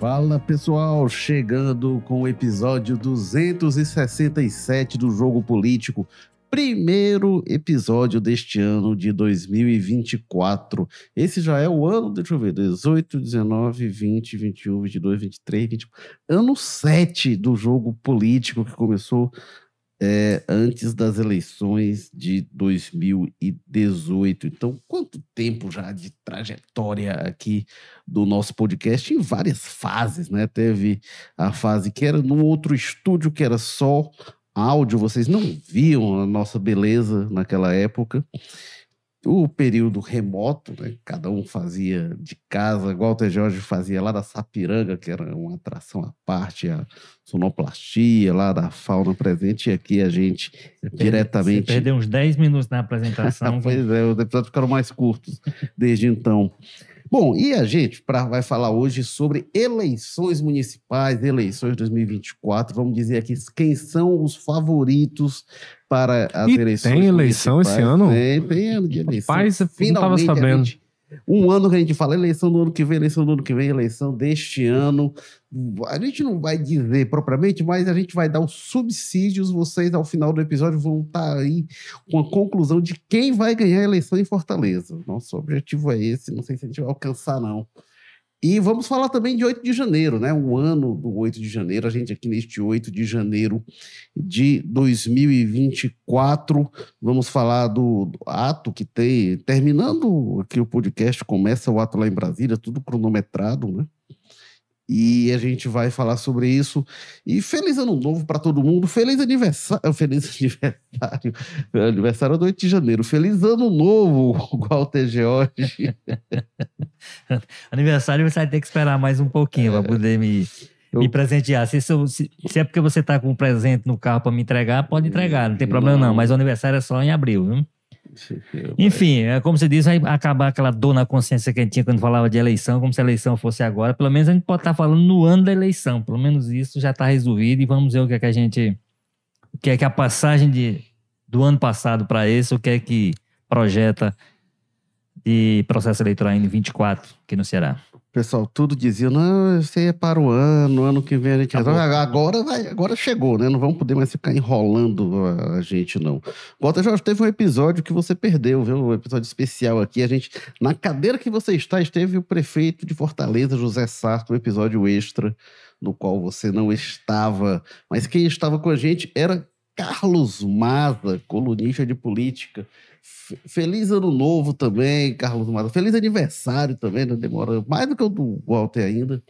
Fala pessoal, chegando com o episódio 267 do Jogo Político, primeiro episódio deste ano de 2024. Esse já é o ano, deixa eu ver, 18, 19, 20, 21, 22, 23, 24. Ano 7 do Jogo Político que começou é, antes das eleições de 2018. Então, quanto tempo já de trajetória aqui do nosso podcast em várias fases, né? Teve a fase que era num outro estúdio que era só áudio, vocês não viam a nossa beleza naquela época o período remoto, né? cada um fazia de casa, igual o Jorge fazia lá da Sapiranga, que era uma atração à parte, a sonoplastia lá da fauna presente, e aqui a gente você diretamente. Você perdeu uns 10 minutos na apresentação. pois é, os episódios ficaram mais curtos desde então. Bom, e a gente pra, vai falar hoje sobre eleições municipais, eleições 2024. Vamos dizer aqui quem são os favoritos para as e eleições. Tem eleição esse ano? Tem, tem ano de eleição. Rapaz, eu não estava sabendo. Gente, um ano que a gente fala eleição do ano que vem, eleição do ano que vem, eleição deste ano. A gente não vai dizer propriamente, mas a gente vai dar os subsídios. Vocês, ao final do episódio, vão estar tá aí com a conclusão de quem vai ganhar a eleição em Fortaleza. Nosso objetivo é esse, não sei se a gente vai alcançar, não. E vamos falar também de 8 de janeiro, né? O ano do 8 de janeiro, a gente aqui neste 8 de janeiro de 2024, vamos falar do, do ato que tem, terminando aqui o podcast, começa o ato lá em Brasília, tudo cronometrado, né? E a gente vai falar sobre isso. E feliz ano novo para todo mundo. Feliz aniversário. Feliz aniversário. Aniversário do 8 de janeiro. Feliz ano novo, Walter George. aniversário você vai ter que esperar mais um pouquinho é. para poder me, eu... me presentear. Se, se, se, é porque você está com um presente no carro para me entregar, pode entregar. Não tem problema não. não. Mas o aniversário é só em abril, viu? Enfim, é como você diz, vai acabar aquela dor na consciência que a gente tinha quando falava de eleição, como se a eleição fosse agora. Pelo menos a gente pode estar falando no ano da eleição. Pelo menos isso já está resolvido e vamos ver o que é que a gente. O que é que a passagem de, do ano passado para esse, o que é que projeta de processo eleitoral em 24 aqui no Ceará pessoal tudo dizia, não, isso aí é para o ano, ano que vem a gente resolve. Agora, vai, agora chegou, né? Não vamos poder mais ficar enrolando a gente, não. Walter Jorge, teve um episódio que você perdeu, viu? Um episódio especial aqui. A gente, na cadeira que você está, esteve o prefeito de Fortaleza, José Sarto, um episódio extra, no qual você não estava. Mas quem estava com a gente era Carlos Maza, colunista de política. Feliz ano novo também, Carlos Maza. Feliz aniversário também, não demora mais do que o do Walter ainda.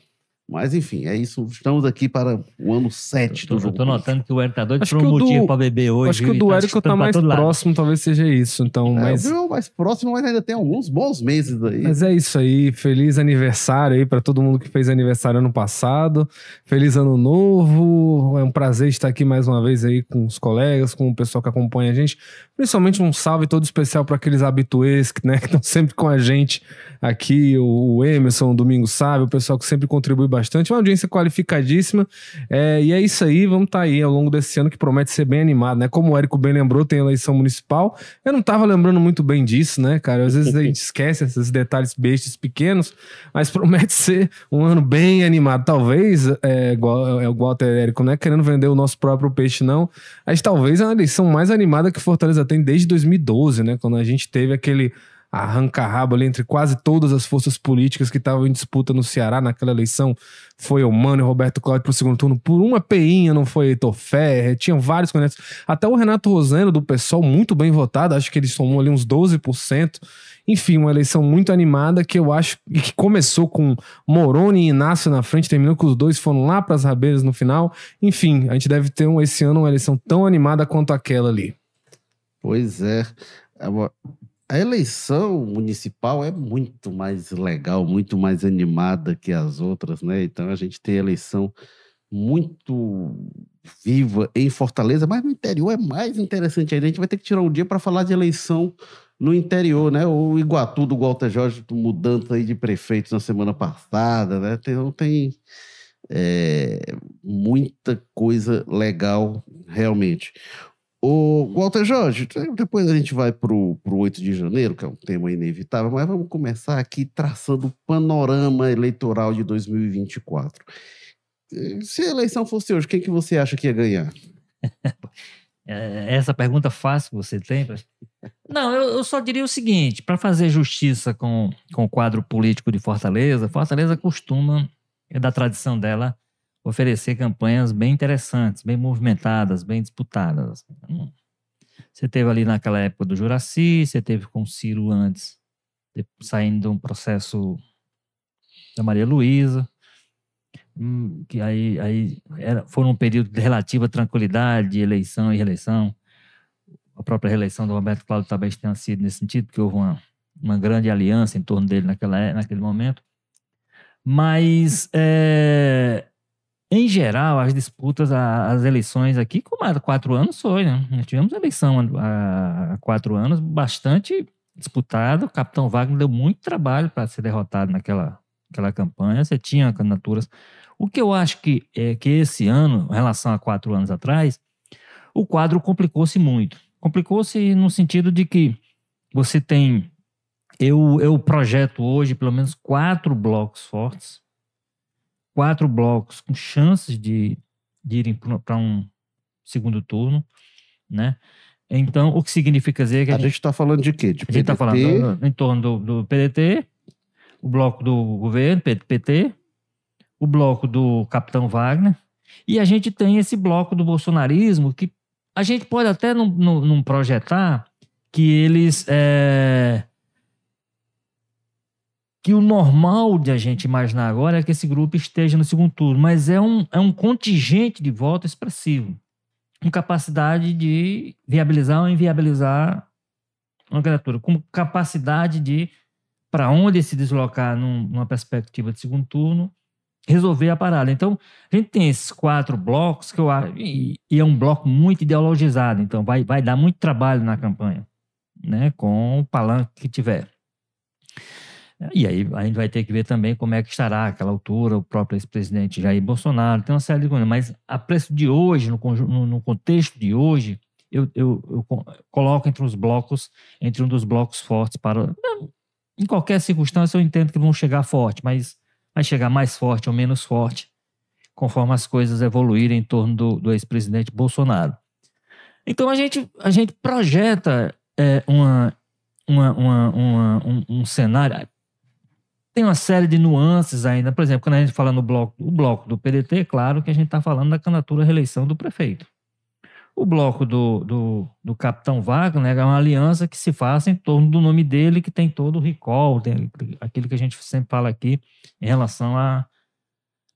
Mas enfim, é isso. Estamos aqui para o ano 7 do jogo. Eu tô notando que o Érico tá doido por um motivo para beber hoje. Acho que o do tá Érico tá mais próximo, talvez seja isso. Então, é, mas... O mais próximo, mas ainda tem alguns bons meses aí. Mas é isso aí. Feliz aniversário aí para todo mundo que fez aniversário ano passado. Feliz ano novo. É um prazer estar aqui mais uma vez aí com os colegas, com o pessoal que acompanha a gente. Principalmente um salve todo especial para aqueles habituês né, que estão sempre com a gente aqui. O Emerson, o Domingo Sábio, o pessoal que sempre contribui bastante uma audiência qualificadíssima. É, e é isso aí, vamos estar tá aí ao longo desse ano que promete ser bem animado, né? Como o Érico bem lembrou, tem eleição municipal. Eu não estava lembrando muito bem disso, né, cara? Às vezes a gente esquece esses detalhes bestas pequenos, mas promete ser um ano bem animado. Talvez, é, igual, é, o Walter Érico, né? Querendo vender o nosso próprio peixe, não. Mas talvez é uma eleição mais animada que Fortaleza tem desde 2012, né? Quando a gente teve aquele arranca-rabo ali entre quase todas as forças políticas que estavam em disputa no Ceará naquela eleição. Foi o Mano e Roberto Cláudio para o segundo turno. Por uma peinha não foi Heitor Ferrer, tinham vários candidatos. Até o Renato Roseno, do PSOL, muito bem votado, acho que ele somou ali uns 12%. Enfim, uma eleição muito animada que eu acho que começou com Moroni e Inácio na frente, terminou que os dois foram lá para as rabeiras no final. Enfim, a gente deve ter um, esse ano uma eleição tão animada quanto aquela ali. Pois é a eleição municipal é muito mais legal, muito mais animada que as outras, né? Então a gente tem eleição muito viva em Fortaleza, mas no interior é mais interessante ainda. A gente vai ter que tirar um dia para falar de eleição no interior, né? O Iguatu do Walter Jorge mudando aí de prefeito na semana passada, né? Então tem é, muita coisa legal realmente. O Walter Jorge, depois a gente vai para o 8 de janeiro, que é um tema inevitável, mas vamos começar aqui traçando o panorama eleitoral de 2024. Se a eleição fosse hoje, quem que você acha que ia ganhar? É, essa pergunta fácil que você tem? Não, eu, eu só diria o seguinte: para fazer justiça com, com o quadro político de Fortaleza, Fortaleza costuma, é da tradição dela, oferecer campanhas bem interessantes, bem movimentadas, bem disputadas. Você teve ali naquela época do Juraci, você teve com o Ciro antes, saindo de um processo da Maria Luísa, hum, que aí, aí era, foi um período de relativa tranquilidade, de eleição e reeleição. A própria reeleição do Roberto Cláudio talvez tenha sido nesse sentido, porque houve uma, uma grande aliança em torno dele naquela, naquele momento. Mas é, em geral, as disputas, as eleições aqui, como há quatro anos foi, né? Nós tivemos eleição há quatro anos bastante disputada. O capitão Wagner deu muito trabalho para ser derrotado naquela, naquela campanha. Você tinha candidaturas. O que eu acho que é que esse ano, em relação a quatro anos atrás, o quadro complicou-se muito. Complicou-se no sentido de que você tem. Eu, eu projeto hoje pelo menos quatro blocos fortes quatro blocos com chances de, de irem para um segundo turno, né? Então, o que significa dizer que a, a gente está falando de quê? De a gente está falando em torno do, do, PDT, o bloco do governo, PT, o bloco do Capitão Wagner, e a gente tem esse bloco do bolsonarismo que a gente pode até não, não, não projetar que eles é, que o normal de a gente imaginar agora é que esse grupo esteja no segundo turno, mas é um, é um contingente de voto expressivo, com capacidade de viabilizar ou inviabilizar uma candidatura, com capacidade de, para onde se deslocar num, numa perspectiva de segundo turno, resolver a parada. Então, a gente tem esses quatro blocos que eu acho, e, e é um bloco muito ideologizado, então vai, vai dar muito trabalho na campanha, né, com o palanque que tiver. E aí a gente vai ter que ver também como é que estará aquela altura o próprio ex-presidente Jair Bolsonaro, tem uma série de coisas. Mas a preço de hoje, no, no, contexto de hoje, eu, eu, eu, coloco entre os blocos, entre um dos blocos fortes para. Em qualquer circunstância, eu entendo que vão chegar forte, mas vai chegar mais forte ou menos forte, conforme as coisas evoluírem em torno do, do ex-presidente Bolsonaro. Então a gente, a gente projeta é, uma, uma, uma um, um cenário tem uma série de nuances ainda. Por exemplo, quando a gente fala no bloco, o bloco do PDT, claro que a gente está falando da candidatura à reeleição do prefeito. O bloco do, do, do capitão Wagner é uma aliança que se faz em torno do nome dele, que tem todo o recall, tem aquilo que a gente sempre fala aqui em relação a,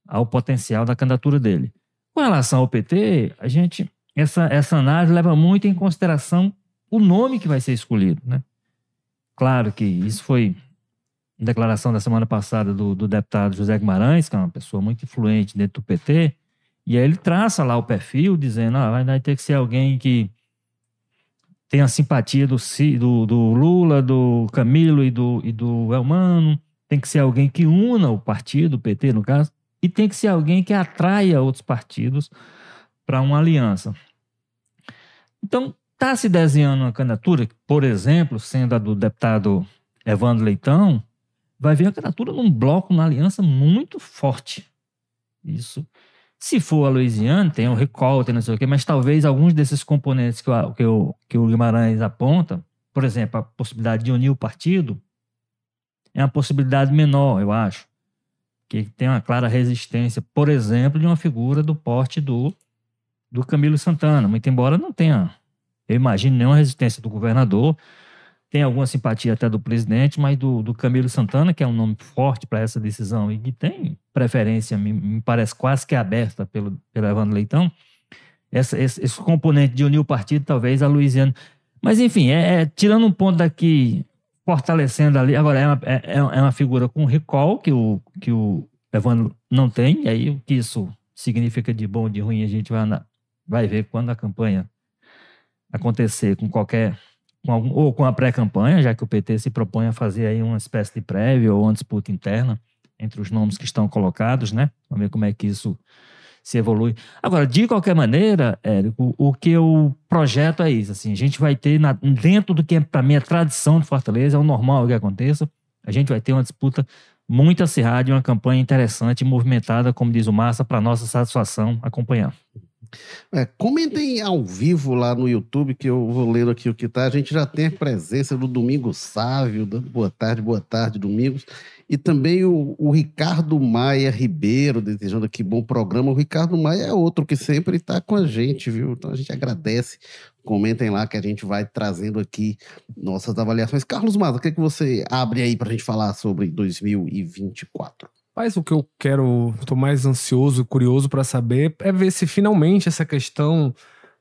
ao potencial da candidatura dele. Com relação ao PT, a gente essa, essa análise leva muito em consideração o nome que vai ser escolhido, né? Claro que isso foi declaração da semana passada do, do, deputado José Guimarães, que é uma pessoa muito influente dentro do PT, e aí ele traça lá o perfil, dizendo, ah, vai ter que ser alguém que tenha simpatia do, do, do Lula, do Camilo e do, e do Elmano, tem que ser alguém que una o partido, o PT no caso, e tem que ser alguém que atraia outros partidos para uma aliança. Então, está se desenhando uma candidatura, por exemplo, sendo a do deputado Evandro Leitão, vai ver a candidatura num bloco, numa aliança muito forte. Isso. Se for a Louisiana, tem o recall, tem não sei o quê, mas talvez alguns desses componentes que o, que que o Guimarães aponta, por exemplo, a possibilidade de unir o partido, é uma possibilidade menor, eu acho. Que tem uma clara resistência, por exemplo, de uma figura do porte do, do Camilo Santana, muito embora não tenha, eu imagino, nenhuma resistência do governador, tem alguma simpatia até do presidente, mas do, do Camilo Santana, que é um nome forte para essa decisão e que tem preferência, me, me, parece quase que aberta pelo, pelo Evandro Leitão, essa, esse, esse, componente de unir o partido, talvez a Luiziana. Mas, enfim, é, é, tirando um ponto daqui, fortalecendo ali. Agora, é uma, é, é, é uma figura com recall que o, que o Evandro não tem, e aí o que isso significa de bom de ruim a gente vai, vai ver quando a campanha acontecer com qualquer com algum, ou com a pré-campanha, já que o PT se propõe a fazer aí uma espécie de prévia ou uma disputa interna entre os nomes que estão colocados, né? Vamos ver como é que isso se evolui. Agora, de qualquer maneira, Érico, o que eu projeto é isso. Assim, a gente vai ter, na, dentro do que para mim é tradição de Fortaleza, é o normal que aconteça, a gente vai ter uma disputa muito acirrada e uma campanha interessante e movimentada, como diz o Massa, para nossa satisfação acompanhar. É, comentem ao vivo lá no YouTube, que eu vou lendo aqui o que tá. A gente já tem a presença do Domingo Sávio, boa tarde, boa tarde, Domingos. E também o, o, Ricardo Maia Ribeiro, desejando aqui bom programa. O Ricardo Maia é outro que sempre está com a gente, viu? Então a gente agradece. Comentem lá que a gente vai trazendo aqui nossas avaliações. Carlos Maza, o que, é que você abre aí para a gente falar sobre 2024? Mas o que eu quero, estou mais ansioso, curioso para saber é ver se finalmente essa questão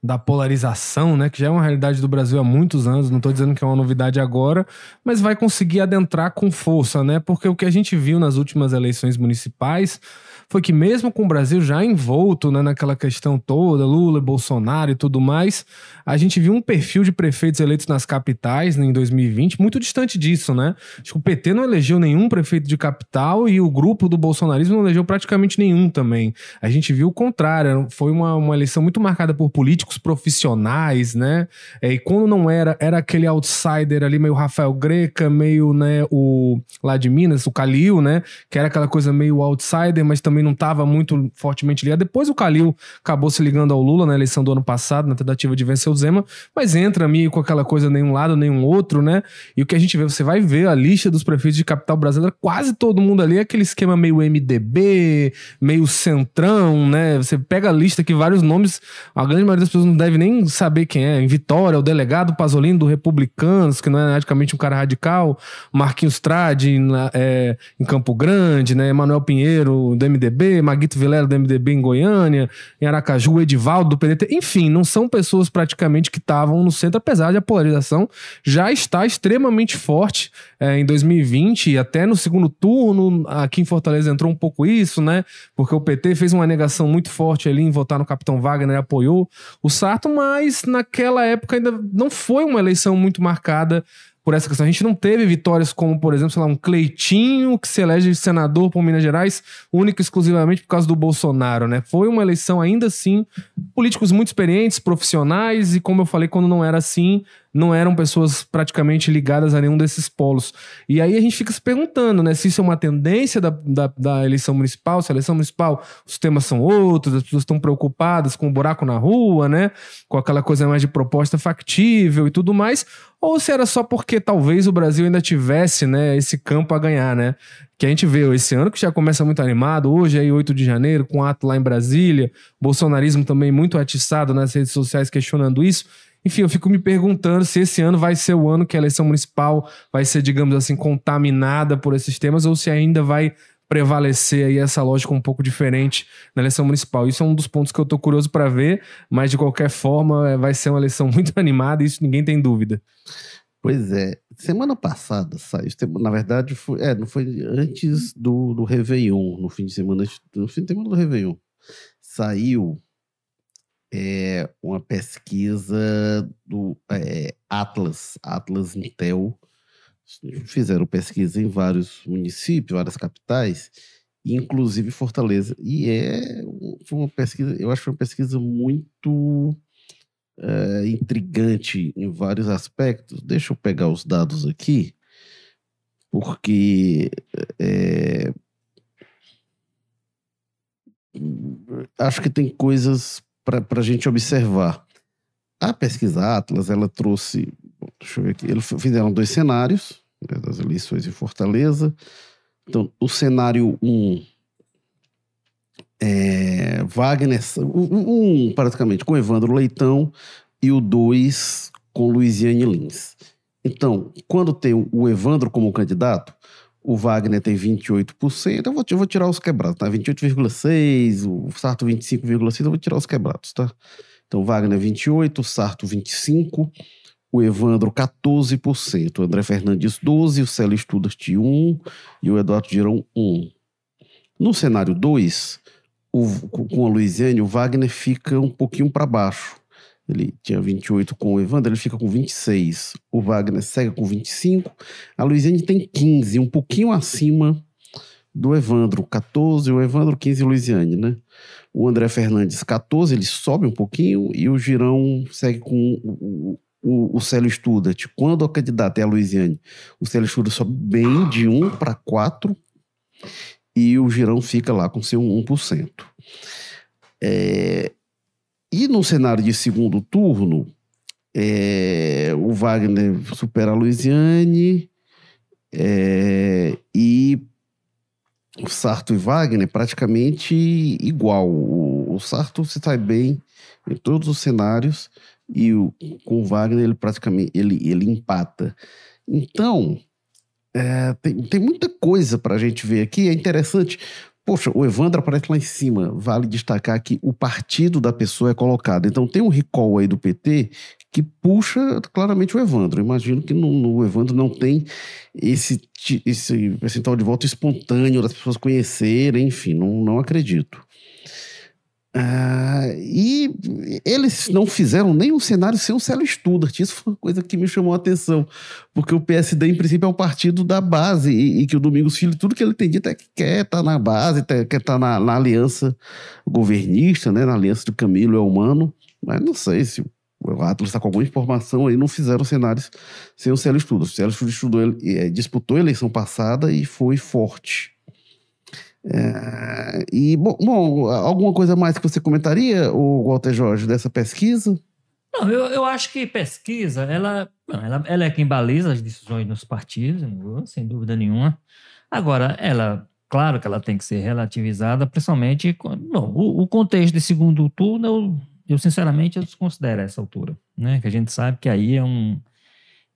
da polarização, né, que já é uma realidade do Brasil há muitos anos, não estou dizendo que é uma novidade agora, mas vai conseguir adentrar com força, né? Porque o que a gente viu nas últimas eleições municipais foi que mesmo com o Brasil já envolto né, naquela questão toda, Lula, Bolsonaro e tudo mais, a gente viu um perfil de prefeitos eleitos nas capitais né, em 2020 muito distante disso, né? Acho que o PT não elegeu nenhum prefeito de capital e o grupo do bolsonarismo não elegeu praticamente nenhum também. A gente viu o contrário, foi uma, uma eleição muito marcada por políticos profissionais, né? É, e quando não era, era aquele outsider ali, meio Rafael Greca, meio, né, o lá de Minas, o Calil, né? Que era aquela coisa meio outsider, mas também não estava muito fortemente ligado. Depois o Calil acabou se ligando ao Lula na eleição do ano passado, na tentativa de vencer o Zema, mas entra meio com aquela coisa nenhum lado, nenhum outro, né? E o que a gente vê, você vai ver a lista dos prefeitos de capital brasileira, quase todo mundo ali é aquele esquema meio MDB, meio centrão, né? Você pega a lista que vários nomes, a grande maioria das pessoas não deve nem saber quem é. Em Vitória, o delegado Pasolini do Republicanos, que não é praticamente um cara radical, Marquinhos Trade é, em Campo Grande, né? Emanuel Pinheiro do MDB, MDB, Maguito Vilela do MDB em Goiânia, em Aracaju, Edivaldo do PDT. Enfim, não são pessoas praticamente que estavam no centro, apesar de a polarização já estar extremamente forte é, em 2020 e até no segundo turno, aqui em Fortaleza entrou um pouco isso, né? Porque o PT fez uma negação muito forte ali em votar no Capitão Wagner apoiou o Sarto, mas naquela época ainda não foi uma eleição muito marcada por essa questão. A gente não teve vitórias como, por exemplo, sei lá, um Cleitinho que se elege senador por Minas Gerais, única e exclusivamente por causa do Bolsonaro, né? Foi uma eleição ainda assim, políticos muito experientes, profissionais, e como eu falei, quando não era assim, não eram pessoas praticamente ligadas a nenhum desses polos. E aí a gente fica se perguntando, né, se isso é uma tendência da, da, da eleição municipal, se a eleição municipal os temas são outros, as pessoas estão preocupadas com o buraco na rua, né, com aquela coisa mais de proposta factível e tudo mais, ou se era só porque talvez o Brasil ainda tivesse, né, esse campo a ganhar, né? Que a gente vê esse ano que já começa muito animado, hoje aí 8 de janeiro, com ato lá em Brasília, bolsonarismo também muito atiçado nas redes sociais questionando isso. Enfim, eu fico me perguntando se esse ano vai ser o ano que a eleição municipal vai ser, digamos assim, contaminada por esses temas ou se ainda vai prevalecer aí essa lógica um pouco diferente na eleição municipal. Isso é um dos pontos que eu tô curioso para ver, mas de qualquer forma é, vai ser uma eleição muito animada, isso ninguém tem dúvida. Pois é, semana passada saiu, na verdade, foi, é, não foi antes do, do Réveillon, no fim de semana, no fim de semana do Réveillon, saiu é, uma pesquisa do é, Atlas, Atlas Intel. Fizeram pesquisa em vários municípios, várias capitais, inclusive Fortaleza. E é uma pesquisa, eu acho que foi uma pesquisa muito é, intrigante em vários aspectos. Deixa eu pegar os dados aqui, porque é, acho que tem coisas para a gente observar. A pesquisa Atlas, ela trouxe, deixa eu ver aqui, eles fizeram dois cenários né, das eleições em Fortaleza. Então, o cenário 1, um, é, Wagner, um, um, praticamente com Evandro Leitão e o 2 com Luiziane Lins. Então, quando tem o Evandro como candidato, o Wagner tem 28%, eu vou, eu vou tirar os quebrados, tá? 28,6%, o Sarto 25,6%, eu vou tirar os quebrados, tá? Então, o Wagner 28%, o Sarto 25%, o Evandro 14%, o André Fernandes 12%, o Célio Studart 1% e o Eduardo Girão 1%. No cenário 2, com a Luiziane, o Wagner fica um pouquinho para baixo. Ele tinha 28 com o Evandro, ele fica com 26. O Wagner segue com 25. A Luiziane tem 15, um pouquinho acima do Evandro, 14, o Evandro 15 Luiziane, né? O André Fernandes, 14, ele sobe um pouquinho e o Girão segue com o, o, o Célio Studat. Quando o candidato é a Luiziane, o Célio Studat sobe bem de 1 para 4 e o Girão fica lá com seu 1%. É, e no cenário de segundo turno, é, o Wagner supera a Luiziane é, e o Sarto e Wagner praticamente igual. O, o Sarto se sai bem em todos os cenários e o, com o Wagner ele praticamente ele, ele empata. Então, é, tem, tem muita coisa para a gente ver aqui. É interessante. Poxa, o Evandro aparece lá em cima. Vale destacar que o partido da pessoa é colocado. Então tem um recall aí do PT que puxa claramente o Evandro. imagino que no, no Evandro não tem esse, esse percentual de voto espontâneo das pessoas conhecerem, enfim, não, não acredito. Ah, e eles não fizeram nenhum cenário sem o Célio Studart. Isso foi uma coisa que me chamou a atenção. Porque o PSD, em princípio, é um partido da base e, e que o Domingos Filho, tudo que ele tem dito é que quer estar tá na base, quer estar tá na, na, aliança governista, né, na aliança do Camilo é humano. Mas não sei se o Atlas está com alguma informação aí, não fizeram cenários sem o Célio Studart. O Célio Studart estudou, é, disputou a eleição passada e foi forte. É, e, bom, bom, alguma coisa mais que você comentaria, o Walter Jorge, dessa pesquisa? Não, eu, eu acho que pesquisa, ela, ela, ela é quem baliza as decisões nos partidos, sem dúvida nenhuma. Agora, ela, claro que ela tem que ser relativizada, principalmente. Bom, o, o contexto de segundo turno, eu, eu sinceramente eu desconsidero essa altura, né? Que a gente sabe que aí é um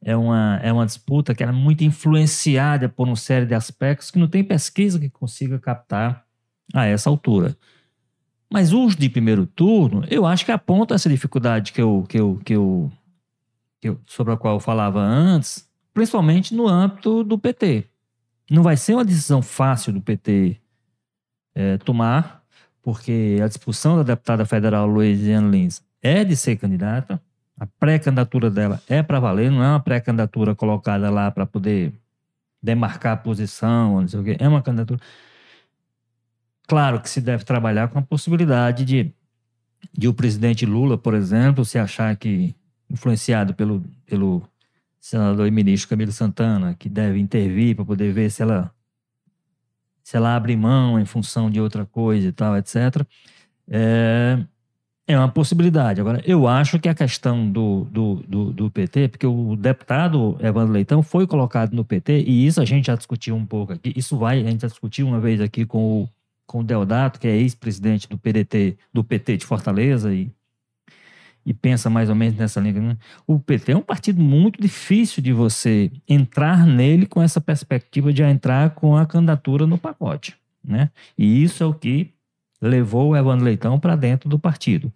é uma, é uma disputa que é muito influenciada por uma série de aspectos que não tem pesquisa que consiga captar a essa altura. Mas os de primeiro turno, eu acho que aponta essa dificuldade que eu, que eu, que eu, que eu, sobre a qual eu falava antes, principalmente no âmbito do PT. Não vai ser uma decisão fácil do PT é, tomar, porque a discussão da deputada federal Luiziane Lins é de ser candidata. A pré-candidatura dela é para valer, não é uma pré-candidatura colocada lá para poder demarcar a posição, não sei o quê. É uma candidatura. Claro que se deve trabalhar com a possibilidade de, de o presidente Lula, por exemplo, se achar que, influenciado pelo, pelo senador e ministro Camilo Santana, que deve intervir para poder ver se ela se ela abre mão em função de outra coisa e tal, etc. É, é uma possibilidade. Agora, eu acho que a questão do, do, do, do, PT, porque o deputado Evandro Leitão foi colocado no PT, e isso a gente já discutiu um pouco aqui. Isso vai, a gente já discutiu uma vez aqui com o, com o Deodato, que é ex-presidente do PDT, do PT de Fortaleza, e, e pensa mais ou menos nessa linha. Né? O PT é um partido muito difícil de você entrar nele com essa perspectiva de entrar com a candidatura no pacote. Né? E isso é o que levou o Evandro Leitão para dentro do partido.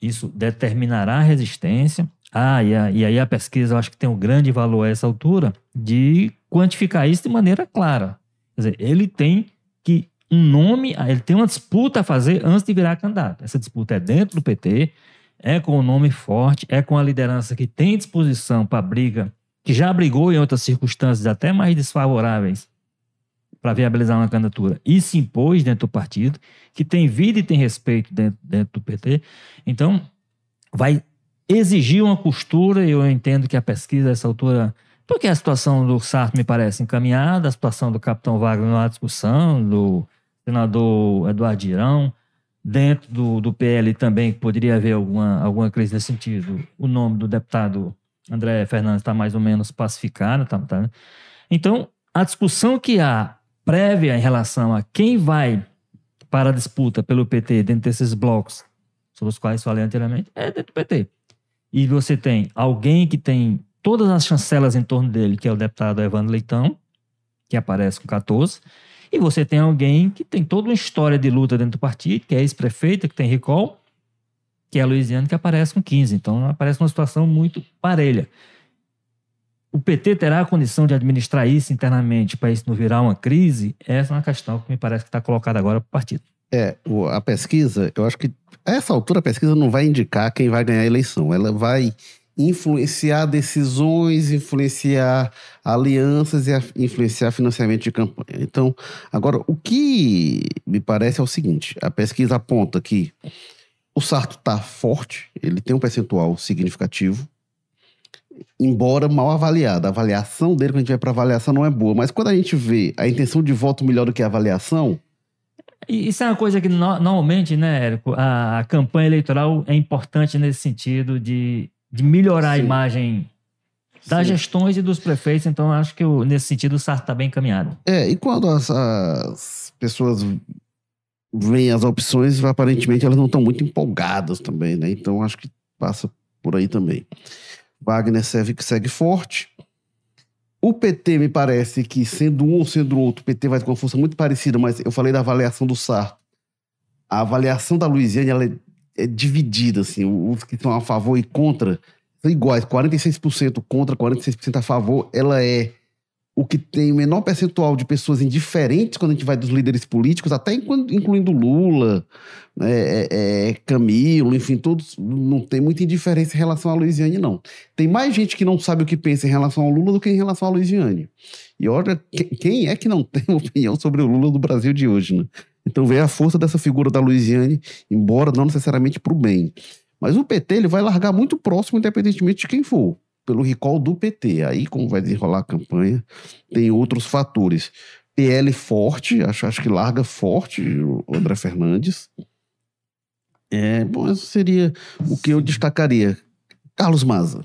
Isso determinará a resistência. Ah, e, a, e aí a pesquisa, eu acho que tem um grande valor a essa altura, de quantificar isso de maneira clara. Quer dizer, ele tem que um nome, ele tem uma disputa a fazer antes de virar candidato. Essa disputa é dentro do PT, é com um nome forte, é com a liderança que tem disposição para briga, que já brigou em outras circunstâncias até mais desfavoráveis para viabilizar uma candidatura e se impôs dentro do partido, que tem vida e tem respeito dentro, dentro do PT. Então, vai exigir uma costura, e eu entendo que a pesquisa, a essa altura, porque a situação do Sarto me parece encaminhada, a situação do capitão Wagner não há discussão, do senador Eduardo Girão, dentro do, do PL também poderia haver alguma, alguma crise nesse sentido. O nome do deputado André Fernandes está mais ou menos pacificado. Tá, tá. Então, a discussão que há prévia em relação a quem vai para a disputa pelo PT dentro desses blocos, sobre os quais falei anteriormente, é dentro do PT. E você tem alguém que tem todas as chancelas em torno dele, que é o deputado Evandro Leitão, que aparece com 14, e você tem alguém que tem toda uma história de luta dentro do partido, que é ex-prefeita, que tem recall, que é a Luiziane, que aparece com 15. Então, aparece uma situação muito parelha o PT terá a condição de administrar isso internamente para isso não virar uma crise? Essa é uma questão que me parece que está colocada agora para o partido. É, a pesquisa, eu acho que a essa altura a pesquisa não vai indicar quem vai ganhar a eleição. Ela vai influenciar decisões, influenciar alianças e influenciar financiamento de campanha. Então, agora, o que me parece é o seguinte: a pesquisa aponta que o Sarto está forte, ele tem um percentual significativo, embora mal avaliado. A avaliação dele, quando a gente vai para avaliação, não é boa. Mas quando a gente vê a intenção de voto melhor do que a avaliação. Isso é uma coisa que no, normalmente, né, Érico, a, a, campanha eleitoral é importante nesse sentido de, de melhorar Sim. a imagem das Sim. gestões e dos prefeitos. Então, acho que nesse sentido o Sarto está bem encaminhado. É, e quando as, as pessoas veem as opções, aparentemente elas não estão muito empolgadas também, né? Então, acho que passa por aí também. Wagner segue, segue forte. O PT me parece que, sendo um ou sendo outro, o PT vai ter uma força muito parecida, mas eu falei da avaliação do SAR. A avaliação da Luiziane ela é, é dividida, assim, os que estão a favor e contra são iguais, 46% contra, 46% a favor, ela é o que tem o menor percentual de pessoas indiferentes quando a gente vai dos líderes políticos, até incluindo Lula, né, é, é, Camilo, enfim, todos não tem muita indiferença em relação a Luiziane, não. Tem mais gente que não sabe o que pensa em relação ao Lula do que em relação a Luiziane. E olha, quem é que não tem opinião sobre o Lula do Brasil de hoje, né? Então vê a força dessa figura da Luiziane, embora não necessariamente para o bem. Mas o PT ele vai largar muito próximo, independentemente de quem for pelo recall do PT. Aí, como vai desenrolar a campanha, tem outros fatores. PL forte, acho, acho que larga forte o André Fernandes. É, bom, isso seria o que eu destacaria. Carlos Maza.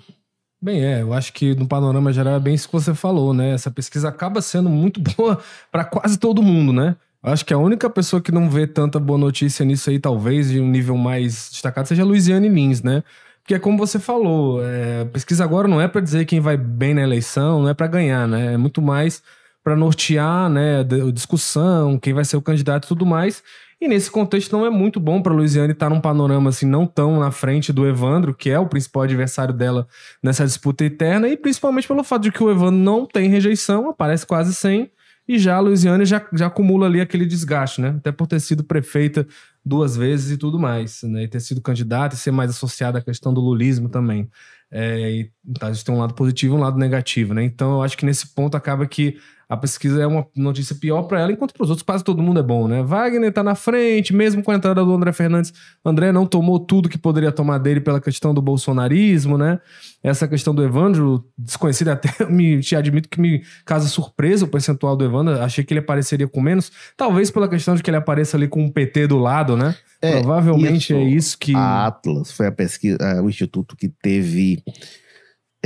Bem, é, eu acho que no panorama geral é bem isso que você falou, né? Essa pesquisa acaba sendo muito boa para quase todo mundo, né? Eu acho que a única pessoa que não vê tanta boa notícia nisso aí, talvez, de um nível mais destacado, seja a Luiziane Lins, né? Porque é como você falou, é, pesquisa agora não é para dizer quem vai bem na eleição, não é para ganhar, né? É muito mais para nortear, né, a discussão, quem vai ser o candidato e tudo mais. E nesse contexto não é muito bom para Luiziane estar tá num panorama assim não tão na frente do Evandro, que é o principal adversário dela nessa disputa eterna, e principalmente pelo fato de que o Evandro não tem rejeição, aparece quase sem, e já a Luiziane já, já acumula ali aquele desgaste, né? Até por ter sido prefeita duas vezes e tudo mais, né? E ter sido candidata e ser mais associada à questão do lulismo também. É, e, tá, a gente tem um lado positivo e um lado negativo, né? Então eu acho que nesse ponto acaba que a pesquisa é uma notícia pior para ela, enquanto para os outros quase todo mundo é bom, né? Wagner tá na frente, mesmo com a entrada do André Fernandes. André não tomou tudo que poderia tomar dele pela questão do bolsonarismo, né? Essa questão do Evandro, desconhecida até, me, te admito que me causa surpresa o percentual do Evandro. Achei que ele apareceria com menos, talvez pela questão de que ele apareça ali com um PT do lado, né? É, Provavelmente isso, é isso que. A Atlas foi a pesquisa, o instituto que teve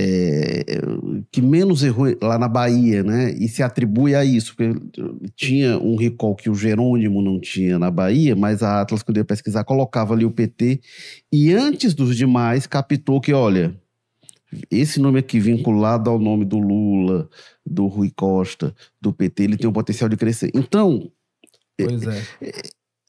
é, que menos errou lá na Bahia, né? E se atribui a isso, porque tinha um recall que o Jerônimo não tinha na Bahia, mas a Atlas, quando ia pesquisar, colocava ali o PT e antes dos demais captou que, olha, esse nome aqui vinculado ao nome do Lula, do Rui Costa, do PT, ele tem o potencial de crescer. Então, Pois é.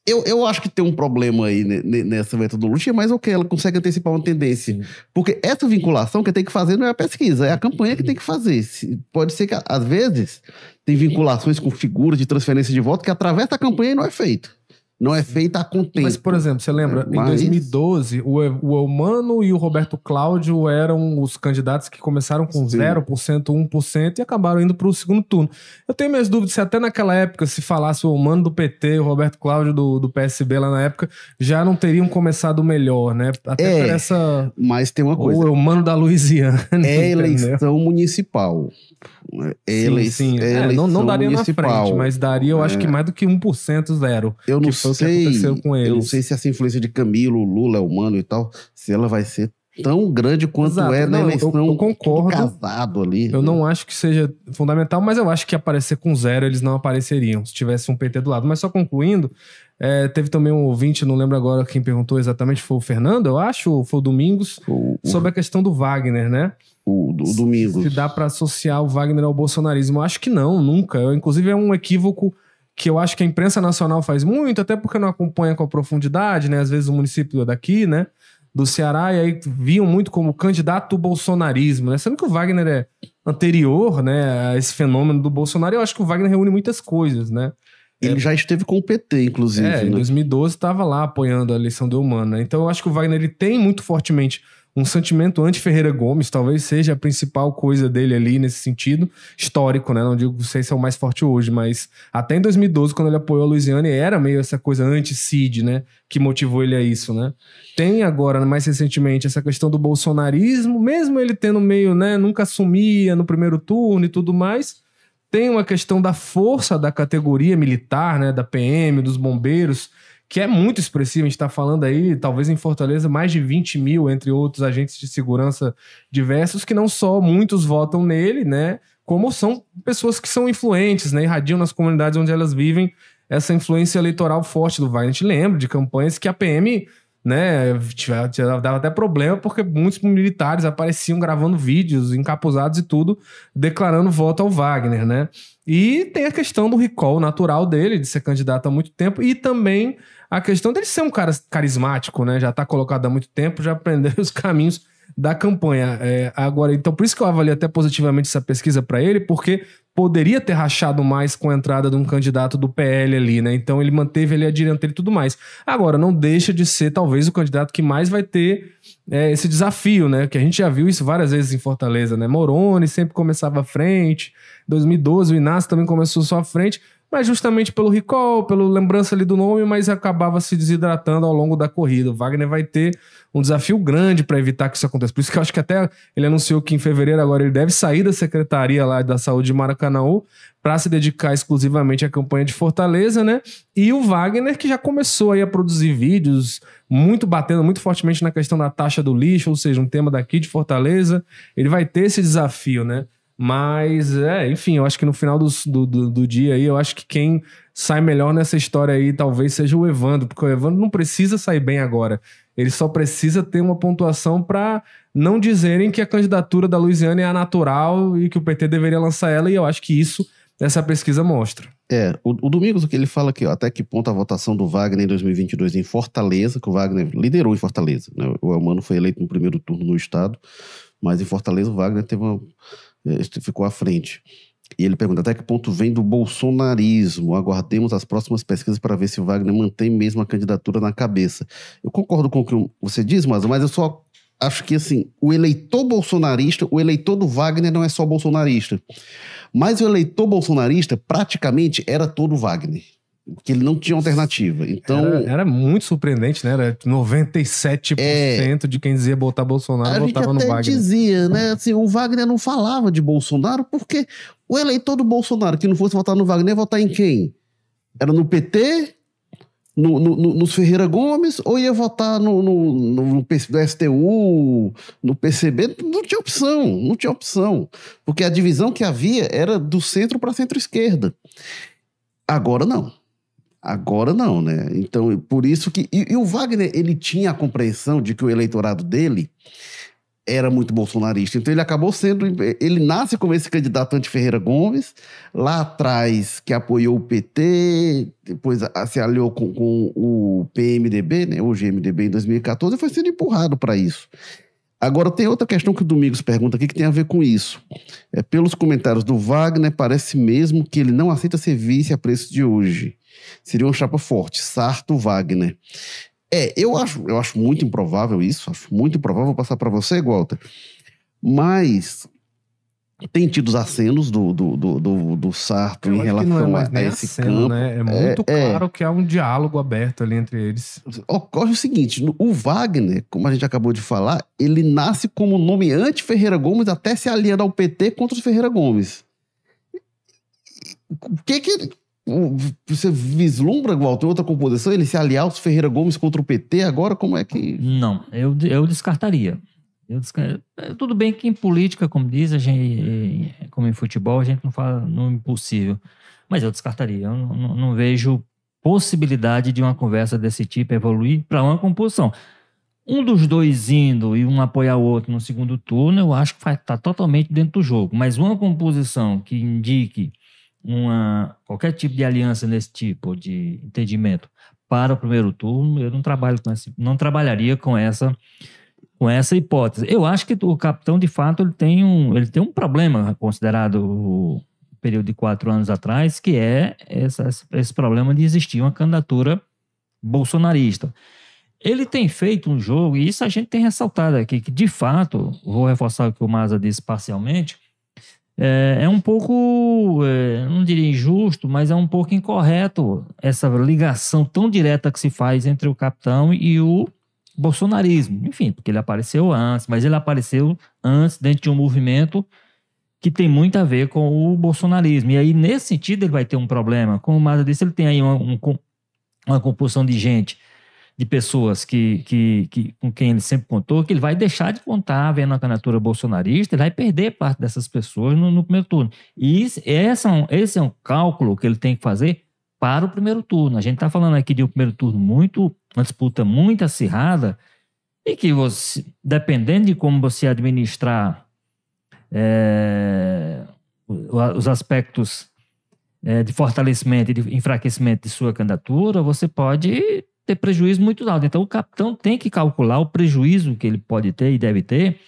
Eu, eu acho que tem um problema aí nessa metodologia, mas ok, ela consegue antecipar uma tendência. Porque essa vinculação que tem que fazer não é a pesquisa, é a campanha que tem que fazer. Pode ser que, às vezes, tem vinculações com figuras de transferência de voto que através da campanha não é feito não é feita a contento. Mas, por exemplo, você lembra, Mas... em 2012, o, o Eumano e o Roberto Cláudio eram os candidatos que começaram com Sim. 0%, 1% e acabaram indo para o segundo turno. Eu tenho minhas dúvidas se até naquela época, se falasse o Eumano do PT e o Roberto Cláudio do, do PSB lá na época, já não teriam começado melhor, né? Até é, essa... Mas tem uma coisa. O Eumano da Louisiana. É eleição municipal. Ele, sim, sim. É, não, não daria municipal. na frente, mas daria, eu acho que é. mais do que 1% zero. Eu não sei. Eu não sei se essa influência de Camilo, Lula, humano e tal, se ela vai ser tão grande quanto Exato. é na não, eleição eu, eu concordo, casado ali. Eu né? não acho que seja fundamental, mas eu acho que aparecer com zero eles não apareceriam se tivesse um PT do lado. Mas só concluindo, é, teve também um ouvinte, não lembro agora quem perguntou exatamente, foi o Fernando, eu acho, ou foi o Domingos, o, sobre a questão do Wagner, né? O, o Domingos. Se dá para associar o Wagner ao bolsonarismo. Eu acho que não, nunca. Eu, inclusive, é um equívoco que eu acho que a imprensa nacional faz muito, até porque não acompanha com a profundidade, né? Às vezes o município é daqui, né? Do Ceará, e aí viam muito como candidato bolsonarismo, né? Sendo que o Wagner é anterior, né, a esse fenômeno do Bolsonaro, eu acho que o Wagner reúne muitas coisas, né? Ele é, já esteve com o PT, inclusive. É, né? em 2012 estava lá apoiando a eleição do Humana. Então eu acho que o Wagner ele tem muito fortemente um sentimento anti-Ferreira Gomes, talvez seja a principal coisa dele ali nesse sentido, histórico, né? Não digo, sei se é o mais forte hoje, mas até em 2012, quando ele apoiou a Luiziane, era meio essa coisa anti-Cid, né? Que motivou ele a isso, né? Tem agora, mais recentemente, essa questão do bolsonarismo, mesmo ele tendo meio, né? Nunca assumia no primeiro turno e tudo mais. Tem uma questão da força da categoria militar, né? Da PM, dos bombeiros que é muito expressivo. A gente está falando aí, talvez em Fortaleza, mais de 20 mil, entre outros agentes de segurança diversos, que não só muitos votam nele, né? Como são pessoas que são influentes, né? Irradiam nas comunidades onde elas vivem essa influência eleitoral forte do Wagner. A gente lembra de campanhas que a PM né, dava até problema porque muitos militares apareciam gravando vídeos encapuzados e tudo, declarando voto ao Wagner, né? E tem a questão do recall natural dele, de ser candidato há muito tempo, e também a questão dele ser um cara carismático, né? Já está colocado há muito tempo, já aprendeu os caminhos da campanha. É, agora, então, por isso que eu avalio até positivamente essa pesquisa para ele, porque poderia ter rachado mais com a entrada de um candidato do PL ali, né? Então ele manteve ali a dianteira e tudo mais. Agora, não deixa de ser talvez o candidato que mais vai ter é, esse desafio, né? Que a gente já viu isso várias vezes em Fortaleza, né? Moroni sempre começava à frente, 2012 o Inácio também começou só à frente, mas justamente pelo recall, pela lembrança ali do nome, mas acabava se desidratando ao longo da corrida. O Wagner vai ter um desafio grande para evitar que isso aconteça. Por isso que eu acho que até ele anunciou que em fevereiro agora ele deve sair da secretaria lá da saúde de Maracanã para se dedicar exclusivamente à campanha de Fortaleza, né? E o Wagner que já começou aí a produzir vídeos muito batendo muito fortemente na questão da taxa do lixo, ou seja, um tema daqui de Fortaleza. Ele vai ter esse desafio, né? Mas, é, enfim, eu acho que no final do, do, do, dia aí, eu acho que quem sai melhor nessa história aí talvez seja o Evandro, porque o Evandro não precisa sair bem agora. Ele só precisa ter uma pontuação para não dizerem que a candidatura da Luiziane é a natural e que o PT deveria lançar ela, e eu acho que isso essa pesquisa mostra. É, o, o Domingos, o que ele fala aqui, ó, até que ponto a votação do Wagner em 2022 em Fortaleza, que o Wagner liderou em Fortaleza, né? o Elmano foi eleito no primeiro turno no estado, mas em Fortaleza o Wagner teve uma ficou à frente. E ele pergunta até que ponto vem do bolsonarismo. Aguardemos as próximas pesquisas para ver se o Wagner mantém mesmo a candidatura na cabeça. Eu concordo com o que você diz, mas, mas eu só acho que assim, o eleitor bolsonarista, o eleitor do Wagner não é só bolsonarista. Mas o eleitor bolsonarista praticamente era todo Wagner porque ele não tinha alternativa. Então era, era muito surpreendente, né? Era 97% é, de quem dizia botar Bolsonaro votava no Wagner. A gente dizia, né? Assim, o Wagner não falava de Bolsonaro porque o eleitor do Bolsonaro que não fosse votar no Wagner ia votar em quem? Era no PT, no, no, no, nos Ferreira Gomes ou ia votar no, no, no, no, STU, no PCB? Não tinha opção, não tinha opção. Porque a divisão que havia era do centro para centro-esquerda. Agora não. Agora não, né? Então, por isso que. E, e, o Wagner, ele tinha a compreensão de que o eleitorado dele era muito bolsonarista. Então, ele acabou sendo. Ele nasce como esse candidato anti-Ferreira Gomes, lá atrás, que apoiou o PT, depois se aliou com, com o PMDB, né? Hoje MDB em 2014, e foi sendo empurrado para isso. Agora, tem outra questão que o Domingos pergunta aqui que tem a ver com isso. É, pelos comentários do Wagner, parece mesmo que ele não aceita ser vice a preço de hoje. Seria uma chapa forte, Sarto Wagner. É, eu acho, eu acho muito improvável isso, acho muito improvável. Passar para você, Walter. Mas tem tido os acenos do, do, do, do, do Sarto eu em relação é a, esse aceno, campo. Né? É muito é, é. claro é... que há um diálogo aberto ali entre eles. Ocorre o seguinte: o Wagner, como a gente acabou de falar, ele nasce como nome anti-Ferreira Gomes até se aliando ao PT contra os Ferreira Gomes. O que que você vislumbra, Walter, outra composição? Ele se aliar aos Ferreira Gomes contra o PT agora? Como é que. Não, eu, eu descartaria. Descar... É, tudo bem que em política, como diz, a gente, como em futebol, a gente não fala no impossível. Mas eu descartaria. Eu não, não, vejo possibilidade de uma conversa desse tipo evoluir para uma composição. Um dos dois indo e um apoiar o outro no segundo turno, eu acho que vai estar tá totalmente dentro do jogo. Mas uma composição que indique uma, qualquer tipo de aliança nesse tipo de entendimento para o primeiro turno, eu não trabalho com esse, não trabalharia com essa com essa hipótese. Eu acho que o capitão de fato ele tem um ele tem um problema considerado o período de quatro anos atrás, que é essa, esse problema de existir uma candidatura bolsonarista. ele tem feito um jogo, e isso a gente tem ressaltado aqui, que de fato, vou reforçar o que o Maza disse parcialmente, é, é um pouco, é, não diria injusto, mas é um pouco incorreto essa ligação tão direta que se faz entre o capitão e o bolsonarismo. Enfim, porque ele apareceu antes, mas ele apareceu antes dentro de um movimento que tem muito a ver com o bolsonarismo. E aí, nesse sentido, ele vai ter um problema. Como o Maza disse, ele tem aí uma, um, uma compulsão de gente de pessoas que, que, que, com quem ele sempre contou, que ele vai deixar de contar vendo a candidatura bolsonarista, ele vai perder parte dessas pessoas no, no primeiro turno. E esse, é um, esse é um cálculo que ele tem que fazer para o primeiro turno. A gente está falando aqui de um primeiro turno muito, uma disputa muito acirrada, e que você, dependendo de como você administrar é, os aspectos é, de fortalecimento e de enfraquecimento de sua candidatura, você pode ter prejuízo muito alto. Então, o capitão tem que calcular o prejuízo que ele pode ter e deve ter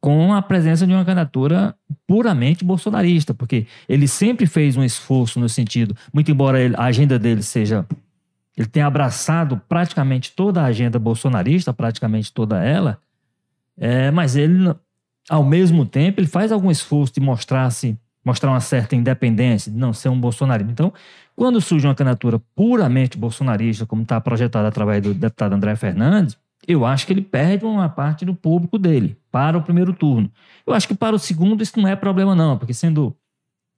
com a presença de uma candidatura puramente bolsonarista, porque ele sempre fez um esforço no sentido, muito embora ele, a agenda dele seja. Ele tenha abraçado praticamente toda a agenda bolsonarista, praticamente toda ela, é, mas ele, ao mesmo tempo, ele faz algum esforço de mostrar-se mostrar uma certa independência, de não ser um bolsonarista. Então, quando surge uma candidatura puramente bolsonarista, como está projetada através do deputado André Fernandes, eu acho que ele perde uma parte do público dele para o primeiro turno. Eu acho que para o segundo isso não é problema não, porque sendo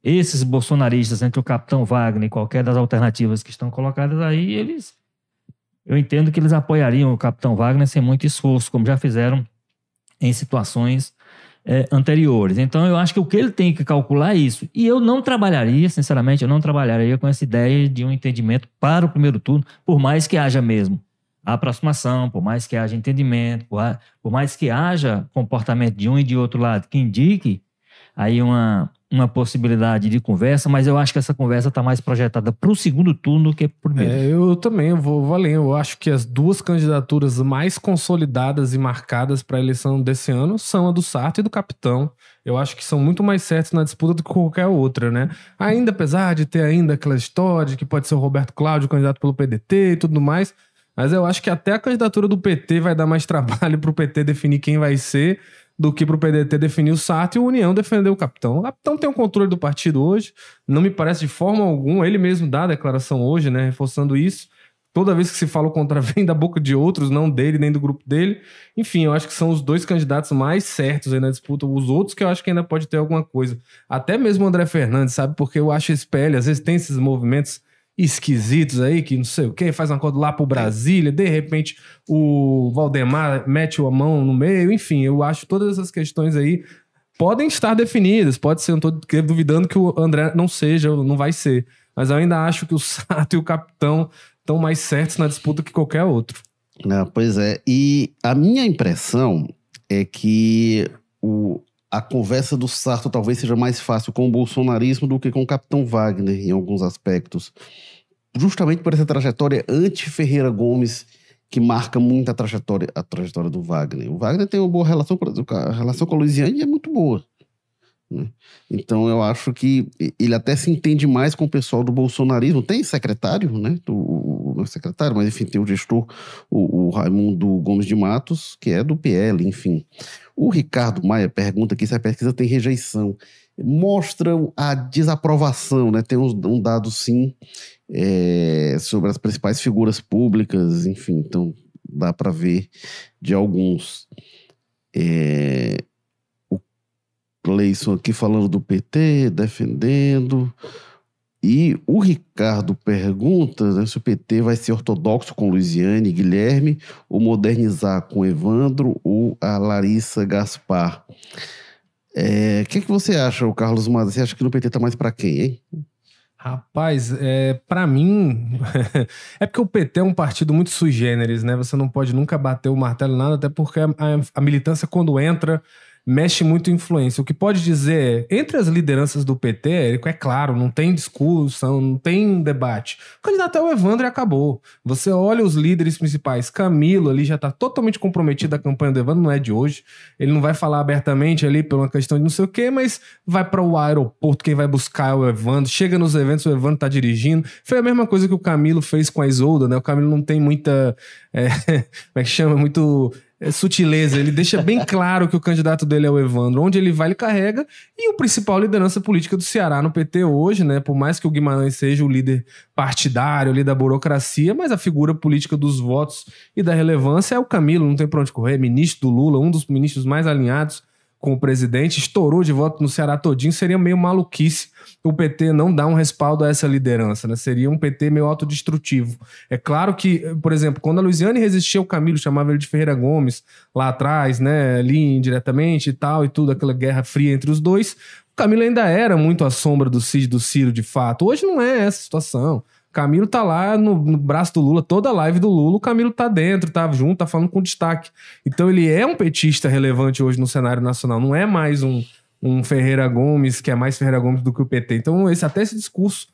esses bolsonaristas entre o capitão Wagner e qualquer das alternativas que estão colocadas aí, eles eu entendo que eles apoiariam o capitão Wagner sem muito esforço, como já fizeram em situações é, anteriores. Então, eu acho que o que ele tem que calcular é isso. E eu não trabalharia, sinceramente, eu não trabalharia com essa ideia de um entendimento para o primeiro turno, por mais que haja mesmo aproximação, por mais que haja entendimento, por, por mais que haja comportamento de um e de outro lado que indique aí uma, uma possibilidade de conversa, mas eu acho que essa conversa está mais projetada para o segundo turno do que para o primeiro. É, eu também vou, além. Eu acho que as duas candidaturas mais consolidadas e marcadas para a eleição desse ano são a do Sarto e do Capitão. Eu acho que são muito mais certos na disputa do que qualquer outra, né? Ainda, apesar de ter ainda aquela história de que pode ser o Roberto Cláudio candidato pelo PDT e tudo mais, mas eu acho que até a candidatura do PT vai dar mais trabalho para o PT definir quem vai ser do que para o PDT definir o Sato e o União defender o capitão. O capitão tem o controle do partido hoje, não me parece de forma alguma, ele mesmo dá a declaração hoje, né, reforçando isso. Toda vez que se fala contra vem da boca de outros, não dele nem do grupo dele. Enfim, eu acho que são os dois candidatos mais certos aí na disputa. Os outros que eu acho que ainda pode ter alguma coisa. Até mesmo o André Fernandes, sabe? Porque eu acho PL, às vezes tem esses movimentos esquisitos aí, que não sei o que, faz um acordo lá pro Brasília, de repente o Valdemar mete a mão no meio, enfim, eu acho todas essas questões aí podem estar definidas, pode ser, não tô duvidando que o André não seja, não vai ser, mas eu ainda acho que o Sato e o Capitão estão mais certos na disputa que qualquer outro. Ah, pois é, e a minha impressão é que o, a conversa do Sarto talvez seja mais fácil com o bolsonarismo do que com o Capitão Wagner em alguns aspectos justamente por essa trajetória anti-Ferreira Gomes que marca muito a trajetória, a trajetória do Wagner. O Wagner tem uma boa relação, a relação com a Luiziane é muito boa. Né? Então eu acho que ele até se entende mais com o pessoal do bolsonarismo. Tem secretário, né? O, o secretário, mas enfim, tem o gestor, o, o, Raimundo Gomes de Matos, que é do PL, enfim. O Ricardo Maia pergunta aqui se a pesquisa tem rejeição. Mostra a desaprovação, né? Tem um, um dado sim é, sobre as principais figuras públicas, enfim, então dá para ver de alguns. É, o Cleison aqui falando do PT, defendendo. E o Ricardo pergunta né, se o PT vai ser ortodoxo com Luiziane e Guilherme, ou modernizar com Evandro ou a Larissa Gaspar. O é, que, que você acha, o Carlos Maza? Você acha que no PT tá mais para quem, hein? Rapaz, é, para mim, é porque o PT é um partido muito sui generis, né? Você não pode nunca bater o martelo nada, até porque a, a, militância, quando entra, mexe muito influência. O que pode dizer é, entre as lideranças do PT, é claro, não tem discussão, não tem debate. O candidato é o Evandro e acabou. Você olha os líderes principais, Camilo ali já está totalmente comprometido a campanha do Evandro, não é de hoje. Ele não vai falar abertamente ali por uma questão de não sei o quê, mas vai para o aeroporto, quem vai buscar é o Evandro, chega nos eventos, o Evandro está dirigindo. Foi a mesma coisa que o Camilo fez com a Isolda, né? O Camilo não tem muita. É, como é que chama? Muito sutileza. Ele deixa bem claro que o candidato dele é o Evandro. Onde ele vai, ele carrega. E o principal liderança política do Ceará no PT hoje, né? Por mais que o Guimarães seja o líder partidário ali da burocracia, mas a figura política dos votos e da relevância é o Camilo, não tem pra onde correr. Ministro do Lula, um dos ministros mais alinhados com o presidente, estourou de voto no Ceará todinho, seria meio maluquice o PT não dar um respaldo a essa liderança, né? Seria um PT meio autodestrutivo. É claro que, por exemplo, quando a Luiziane resistia ao Camilo, chamava ele de Ferreira Gomes lá atrás, né? Ali indiretamente e tal, e tudo, aquela guerra fria entre os dois, o Camilo ainda era muito à sombra do Cid do Ciro, de fato. Hoje não é essa situação. Camilo tá lá no, no, braço do Lula, toda a live do Lula, o Camilo tá dentro, tá junto, tá falando com destaque. Então ele é um petista relevante hoje no cenário nacional, não é mais um, um Ferreira Gomes, que é mais Ferreira Gomes do que o PT. Então esse, até esse discurso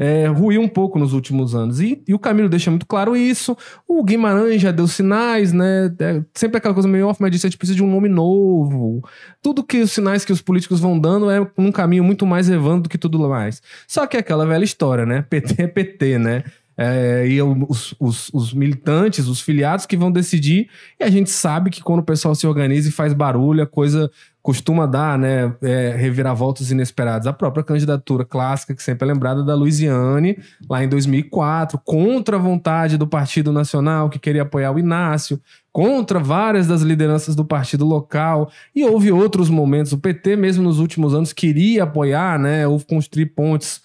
é, ruiu um pouco nos últimos anos. E, e, o Camilo deixa muito claro isso. O Guimarães já deu sinais, né? É sempre aquela coisa meio off, mas disse a gente precisa de um nome novo. Tudo que os sinais que os políticos vão dando é um caminho muito mais evando do que tudo mais. Só que é aquela velha história, né? PT é PT, né? É, e os, os, os, militantes, os filiados que vão decidir, e a gente sabe que quando o pessoal se organiza e faz barulho, a coisa costuma dar, né, é, reviravoltas inesperadas. A própria candidatura clássica, que sempre é lembrada, da Luiziane, lá em 2004, contra a vontade do Partido Nacional, que queria apoiar o Inácio, contra várias das lideranças do partido local, e houve outros momentos. O PT, mesmo nos últimos anos, queria apoiar, né, ou construir pontes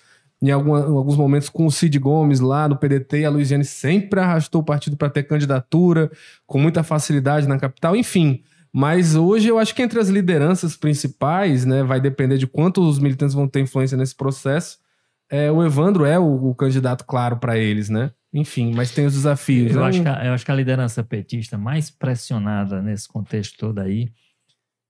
em, alguma, em, alguns momentos com o Cid Gomes lá no PDT, e a Luiziane sempre arrastou o partido para ter candidatura, com muita facilidade na capital, enfim. Mas hoje eu acho que entre as lideranças principais, né, vai depender de quanto os militantes vão ter influência nesse processo. É, o Evandro é o, o candidato claro para eles, né? Enfim, mas tem os desafios. Eu, né? acho que a, eu acho que a liderança petista mais pressionada nesse contexto todo aí,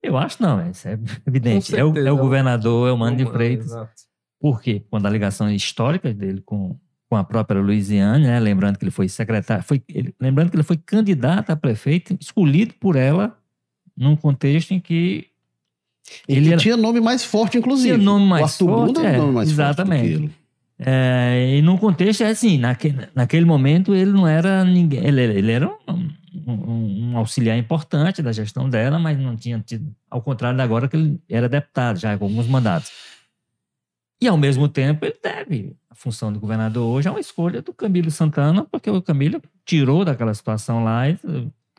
eu acho não, é, isso é evidente. Certeza, é, o, é o governador, é o Mano de Freitas. Exato. Por quê? Quando a ligação histórica dele com, com a própria Louisiane, né? lembrando que ele foi secretário, foi, ele, lembrando que ele foi candidato a prefeito, escolhido por ela, num contexto em que ele era, tinha nome mais forte, inclusive. Tinha nome mais o Arthur forte, é, nome mais exatamente. forte do que ele. É, e num contexto é assim, naquele, naquele momento ele não era ninguém, ele, ele era um, um, um, auxiliar importante da gestão dela, mas não tinha tido, ao contrário de agora que ele era deputado já com alguns mandatos. E, ao mesmo tempo, ele deve. A função de governador hoje é uma escolha do Camilo Santana, porque o Camilo tirou daquela situação lá e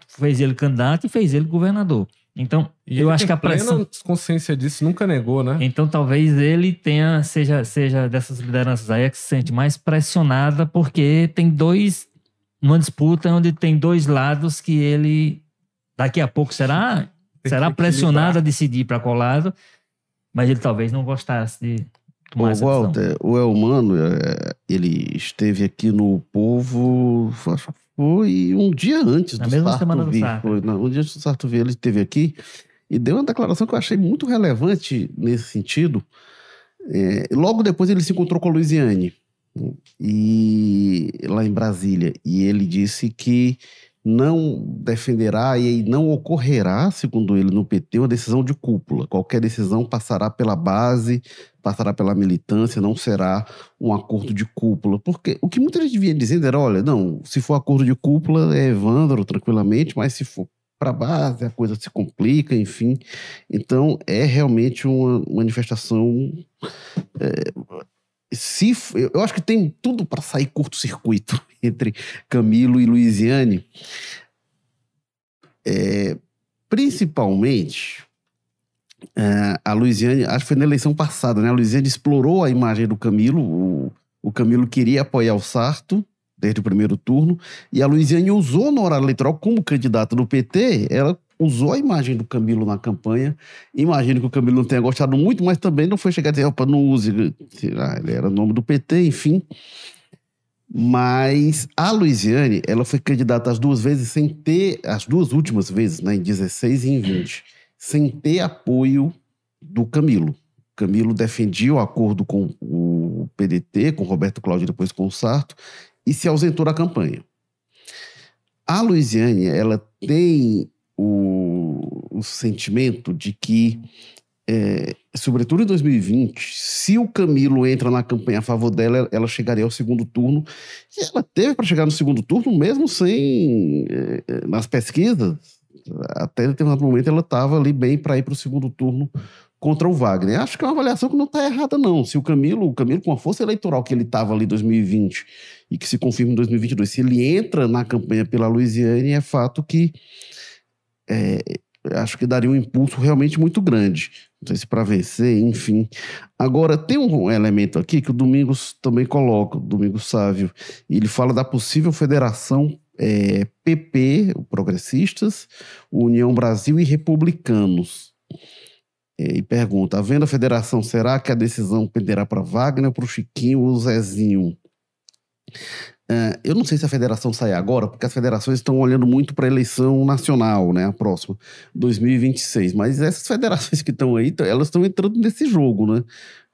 fez ele candidato e fez ele governador. Então, e eu acho que a pressão. consciência disso, nunca negou, né? Então, talvez ele tenha, seja, seja dessas lideranças aí que se sente mais pressionada, porque tem dois. Uma disputa onde tem dois lados que ele daqui a pouco será, será pressionado a decidir para qual lado, mas ele talvez não gostasse de o Walter, o Elmano, é, ele esteve aqui no Povo, foi um dia antes Na do mesma Sarto. Foi, não, um dia antes do Sarto vir, ele esteve aqui e deu uma declaração que eu achei muito relevante nesse sentido. É, logo depois ele se encontrou com a Luiziane e lá em Brasília e ele disse que não defenderá e não ocorrerá, segundo ele, no PT, uma decisão de cúpula. Qualquer decisão passará pela base, passará pela militância, não será um acordo de cúpula. Porque o que muita gente vinha dizendo era: olha, não, se for acordo de cúpula é Evandro tranquilamente, mas se for para base a coisa se complica, enfim. Então é realmente uma manifestação. É, se, eu acho que tem tudo para sair curto-circuito entre Camilo e Luiziane. É, principalmente é, a Luiziane, acho que foi na eleição passada, né? A Luiziane explorou a imagem do Camilo. O, o Camilo queria apoiar o Sarto desde o primeiro turno, e a Luiziane usou no horário eleitoral como candidata do PT, ela usou a imagem do Camilo na campanha. Imagino que o Camilo não tenha gostado muito, mas também não foi chegar a dizer, opa, não use. Ah, ele era nome do PT, enfim. Mas a Luiziane, ela foi candidata as duas vezes sem ter, as duas últimas vezes, né, em 16 e em 20. sem ter apoio do Camilo. Camilo defendia o acordo com o PDT, com Roberto Cláudio depois com o Sarto, e se ausentou da campanha. A Luiziane, ela tem o, o sentimento de que, é, sobretudo em 2020, se o Camilo entra na campanha a favor dela, ela chegaria ao segundo turno. E ela teve para chegar no segundo turno, mesmo sem. É, nas pesquisas, até determinado momento ela estava ali bem para ir para o segundo turno contra o Wagner. Acho que é uma avaliação que não está errada, não. Se o Camilo, o Camilo, com a força eleitoral que ele estava ali em 2020 e que se confirma em 2022, se ele entra na campanha pela Louisiane, é fato que é, acho que daria um impulso realmente muito grande. Não sei se para vencer, enfim. Agora, tem um elemento aqui que o Domingos também coloca, o Domingos Sávio, ele fala da possível federação é, PP, Progressistas, União Brasil e Republicanos. É, e pergunta: havendo a federação, será que a decisão penderá para Wagner, para o Chiquinho ou o Zezinho? É, eu não sei se a federação sai agora, porque as federações estão olhando muito para a eleição nacional, né, a próxima, 2026. Mas essas federações que estão aí, elas estão entrando nesse jogo, né?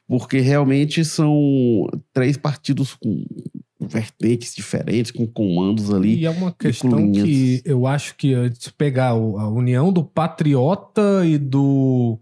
Porque realmente são três partidos com vertentes diferentes, com comandos ali. E é uma questão que eu acho que se pegar a união do Patriota e do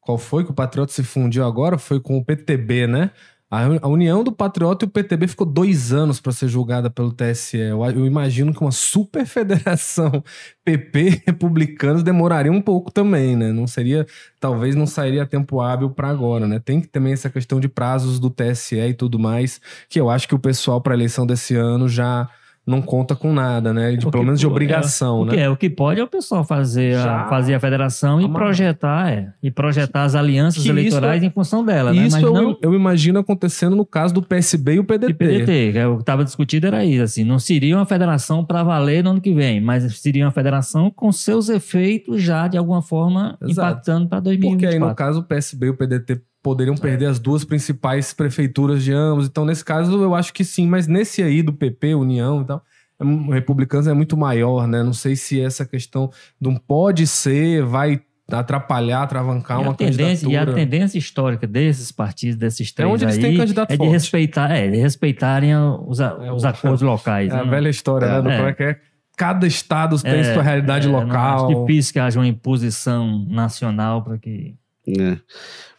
qual foi que o Patriota se fundiu agora? Foi com o PTB, né? A, união do Patriota e o PTB ficou dois anos para ser julgada pelo TSE. Eu, imagino que uma super federação PP republicanos demoraria um pouco também, né? Não seria, talvez não sairia tempo hábil para agora, né? Tem que também essa questão de prazos do TSE e tudo mais, que eu acho que o pessoal para a eleição desse ano já não conta com nada, né? De, pelo menos de obrigação, é, né? O que, é, o que pode é o pessoal fazer, a, fazer a federação e projetar, é, e projetar as alianças que eleitorais é, em função dela, né? Isso Mas eu, não... eu imagino acontecendo no caso do PSB e o PDT. E PDT, que é o que estava discutido era isso, assim, não seria uma federação para valer no ano que vem, mas seria uma federação com seus efeitos já de alguma forma Exato. impactando para 2024. Porque aí no caso o PSB e o PDT poderiam é. perder as duas principais prefeituras de ambos. Então, nesse caso, eu acho que sim, mas nesse aí do PP, União e tal, é republicanos é muito maior, né? Não sei se essa questão não pode ser, vai atrapalhar, atravancar e uma candidatura. E a tendência histórica desses partidos, desses três é onde eles aí, têm candidato é de respeitar, é, de respeitarem os, é, os acordos locais. É né? a velha história, né? Do é. que é cada estado tem é, sua realidade é, local. É difícil que haja uma imposição nacional para que é.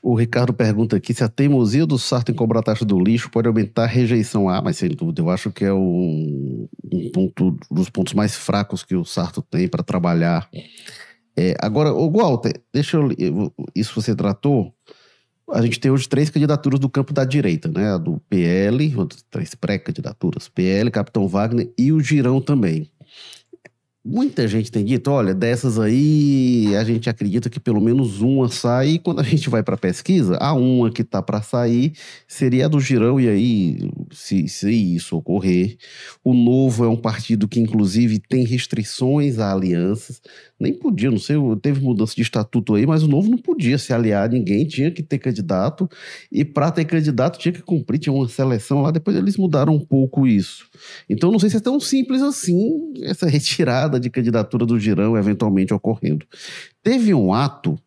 O Ricardo pergunta aqui se a teimosia do Sarto em cobrar a taxa do lixo pode aumentar a rejeição. Ah, mas sem dúvida, eu acho que é um, um ponto dos pontos mais fracos que o Sarto tem para trabalhar. É, agora, o Walter, deixa eu. Isso você tratou. A gente tem hoje três candidaturas do campo da direita, né? A do PL, três pré-candidaturas: PL, Capitão Wagner e o Girão também. Muita gente tem dito, olha, dessas aí a gente acredita que pelo menos uma sai. E quando a gente vai para pesquisa, a uma que tá para sair seria a do Girão. E aí, se, se isso ocorrer, o Novo é um partido que inclusive tem restrições a alianças nem podia, não sei, teve mudança de estatuto aí, mas o novo não podia se aliar a ninguém, tinha que ter candidato, e para ter candidato tinha que cumprir, tinha uma seleção lá, depois eles mudaram um pouco isso. Então não sei se é tão simples assim essa retirada de candidatura do Girão eventualmente ocorrendo. Teve um ato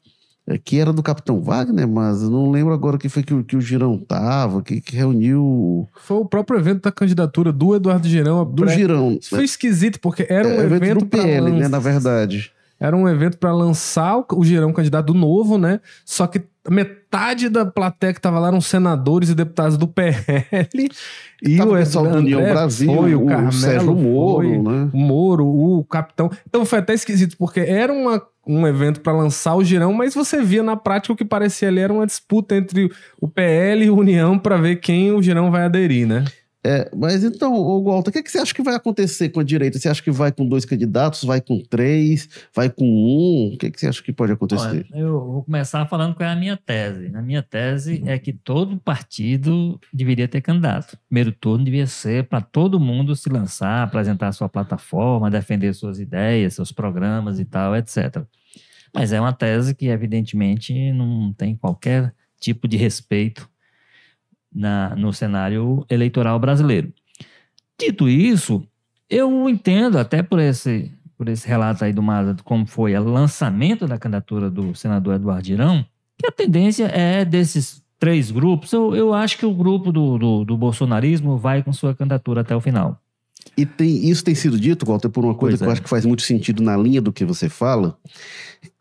é, que era do Capitão Wagner, mas não lembro agora que foi que, que o Girão tava, que, que, reuniu. Foi o próprio evento da candidatura do Eduardo Girão. Do pré... Girão. Foi esquisito, porque era um é, evento, evento do PL, né, na verdade. Era um evento para lançar o, o Girão candidato do novo, né? Só que metade da plateia que tava lá eram senadores e deputados do PL. E tava o pessoal do União Brasil, foi, o, Carmelo, o Sérgio Moro, foi, né? O Moro, o capitão. Então foi até esquisito, porque era uma, um evento para lançar o Girão, mas você via na prática o que parecia ali era uma disputa entre o PL e o União para ver quem o Girão vai aderir, né? É, mas então, Walter, o que, é que você acha que vai acontecer com a direita? Você acha que vai com dois candidatos, vai com três, vai com um? O que, é que você acha que pode acontecer? Olha, eu vou começar falando qual é a minha tese. A minha tese é que todo partido deveria ter candidato. Primeiro turno devia ser para todo mundo se lançar, apresentar sua plataforma, defender suas ideias, seus programas e tal, etc. Mas é uma tese que, evidentemente, não tem qualquer tipo de respeito na, no cenário eleitoral brasileiro. Dito isso, eu entendo, até por esse, por esse relato aí do Maza, como foi o lançamento da candidatura do senador Eduardo Girão, que a tendência é desses três grupos, eu, eu acho que o grupo do, do, do bolsonarismo vai com sua candidatura até o final. E tem, isso tem sido dito, Walter, por uma coisa pois que é. eu acho que faz muito sentido na linha do que você fala,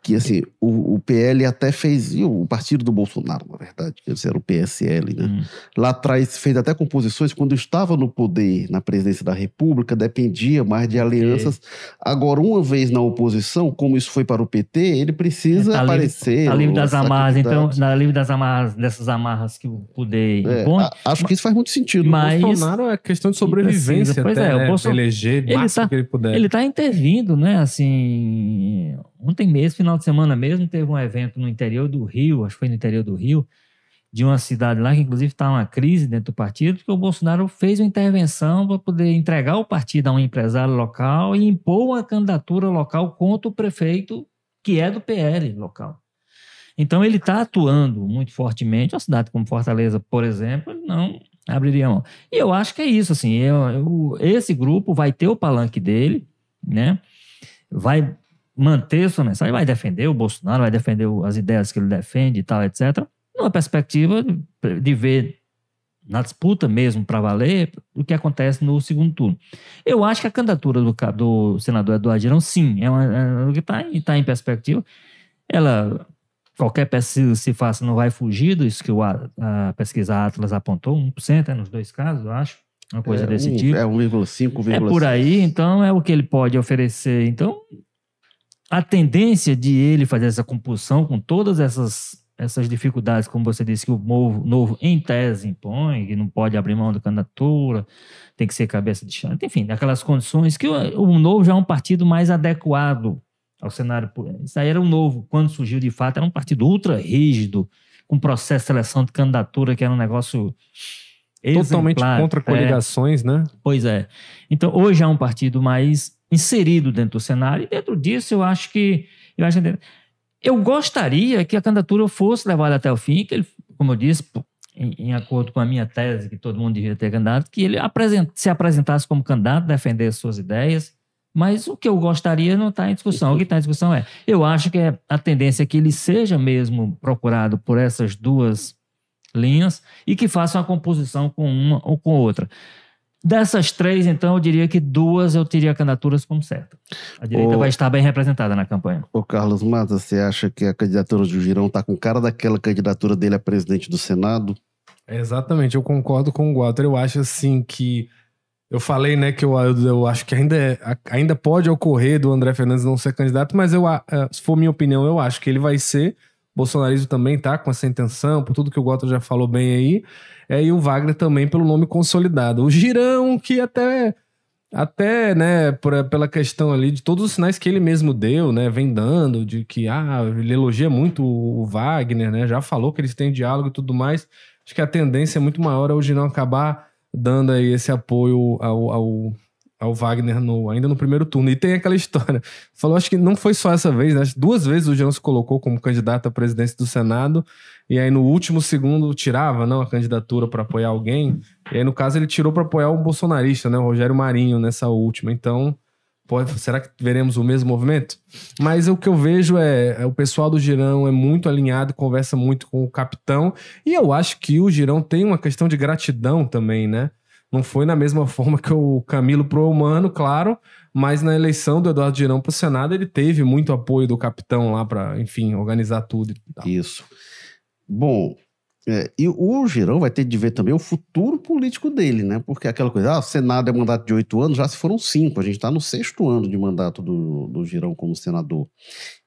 que assim, o, o, PL até fez, e o partido do Bolsonaro, na verdade, que era o PSL, né? Hum. Lá atrás fez até composições quando estava no poder, na presidência da República, dependia mais de alianças. Agora, uma vez na oposição, como isso foi para o PT, ele precisa é, tá aparecer. Livre, tá livre das amarras, então, na livre das amarras, dessas amarras que o poder é, impõe. acho que isso faz muito sentido. Mas, o Bolsonaro é questão de sobrevivência, pois até, é, né? o Bolsonaro, eleger ele tá, que ele puder. Ele está intervindo, né, assim Ontem mesmo, final de semana mesmo, teve um evento no interior do Rio, acho que foi no interior do Rio, de uma cidade lá que inclusive está uma crise dentro do partido, porque o Bolsonaro fez uma intervenção para poder entregar o partido a um empresário local e impor uma candidatura local contra o prefeito, que é do PL local. Então ele está atuando muito fortemente. Uma cidade como Fortaleza, por exemplo, não abriria mão. E eu acho que é isso, assim, eu, eu, esse grupo vai ter o palanque dele, né? Vai manter sua mensagem, vai defender o Bolsonaro, vai defender as ideias que ele defende e tal, etc. Numa perspectiva de ver na disputa mesmo para valer o que acontece no segundo turno. Eu acho que a candidatura do, do senador Eduardo Girão, sim, é, uma, é que está tá em perspectiva. Ela, qualquer pesquisa se faça, não vai fugir disso que o, a, pesquisa Atlas apontou, 1% é nos dois casos, eu acho. Uma coisa é, desse um, tipo. É 1,5, 1,5. É por aí, então é o que ele pode oferecer. Então, a tendência de ele fazer essa compulsão com todas essas, essas dificuldades, como você disse, que o novo, novo em tese impõe, que não pode abrir mão da candidatura, tem que ser cabeça de chão, enfim, aquelas condições que o, o novo já é um partido mais adequado ao cenário. Isso aí era o novo, quando surgiu de fato, era um partido ultra rígido, com processo de seleção de candidatura que era um negócio Totalmente contra coligações, é. né? Pois é. Então, hoje é um partido mais inserido dentro do cenário. E dentro disso, eu acho que. Eu, acho que, eu gostaria que a candidatura fosse levada até o fim, que ele, como eu disse, em, em, acordo com a minha tese, que todo mundo devia ter candidato, que ele se apresentasse como candidato, defender suas ideias. Mas o que eu gostaria não está em discussão. O que está em discussão é: eu acho que é a tendência é que ele seja mesmo procurado por essas duas linhas e que faça uma composição com uma ou com outra. Dessas três, então, eu diria que duas eu teria candidaturas como certa. A direita vai estar bem representada na campanha. Ô, Carlos Matos, você acha que a candidatura do Girão está com cara daquela candidatura dele a presidente do Senado? exatamente, eu concordo com o Walter. Eu acho assim que. Eu falei, né, que eu, eu, eu acho que ainda, é, ainda pode ocorrer do André Fernandes não ser candidato, mas eu, se for minha opinião, eu acho que ele vai ser. Bolsonarismo também tá com essa intenção, por tudo que o Walter já falou bem aí. É, e o Wagner também pelo nome consolidado. O Girão, que até, até né, por, pela questão ali de todos os sinais que ele mesmo deu, né, vem dando, de que ah, ele elogia muito o Wagner, né, já falou que eles têm diálogo e tudo mais. Acho que a tendência é muito maior é o Girão acabar dando aí esse apoio ao, ao ao Wagner no, ainda no primeiro turno. E tem aquela história. Falou, acho que não foi só essa vez, né? Duas vezes o Jean se colocou como candidato à presidência do Senado. E aí no último segundo tirava não, a candidatura para apoiar alguém. E aí, no caso, ele tirou para apoiar um bolsonarista, né? O Rogério Marinho, nessa última. Então, pode, será que veremos o mesmo movimento? Mas o que eu vejo é, é o pessoal do Girão é muito alinhado, conversa muito com o capitão. E eu acho que o Girão tem uma questão de gratidão também, né? Não foi na mesma forma que o Camilo pro humano, claro, mas na eleição do Eduardo Girão para o Senado ele teve muito apoio do capitão lá para, enfim, organizar tudo. Isso. Bom, é, e o Girão vai ter de ver também o futuro político dele, né? Porque aquela coisa, ah, o Senado é mandato de oito anos, já se foram cinco. A gente está no sexto ano de mandato do, do Girão como senador.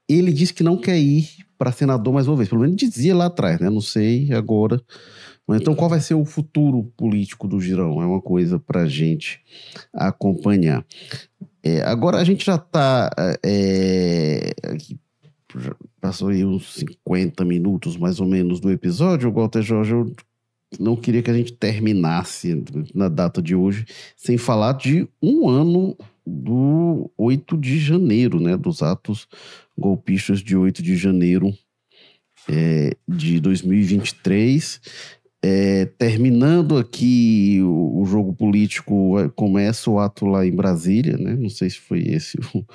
Ele disse que não quer ir para senador mais uma vez. Pelo menos dizia lá atrás, né? Não sei agora então, qual vai ser o futuro político do Girão? É uma coisa para a gente acompanhar. É, agora, a gente já está. É, passou aí uns 50 minutos mais ou menos do episódio. Walter Jorge, eu não queria que a gente terminasse na data de hoje sem falar de um ano do 8 de janeiro, né? Dos atos golpistas de 8 de janeiro é, de 2023. É, terminando aqui o, o, jogo político, começa o ato lá em Brasília, né? Não sei se foi esse o,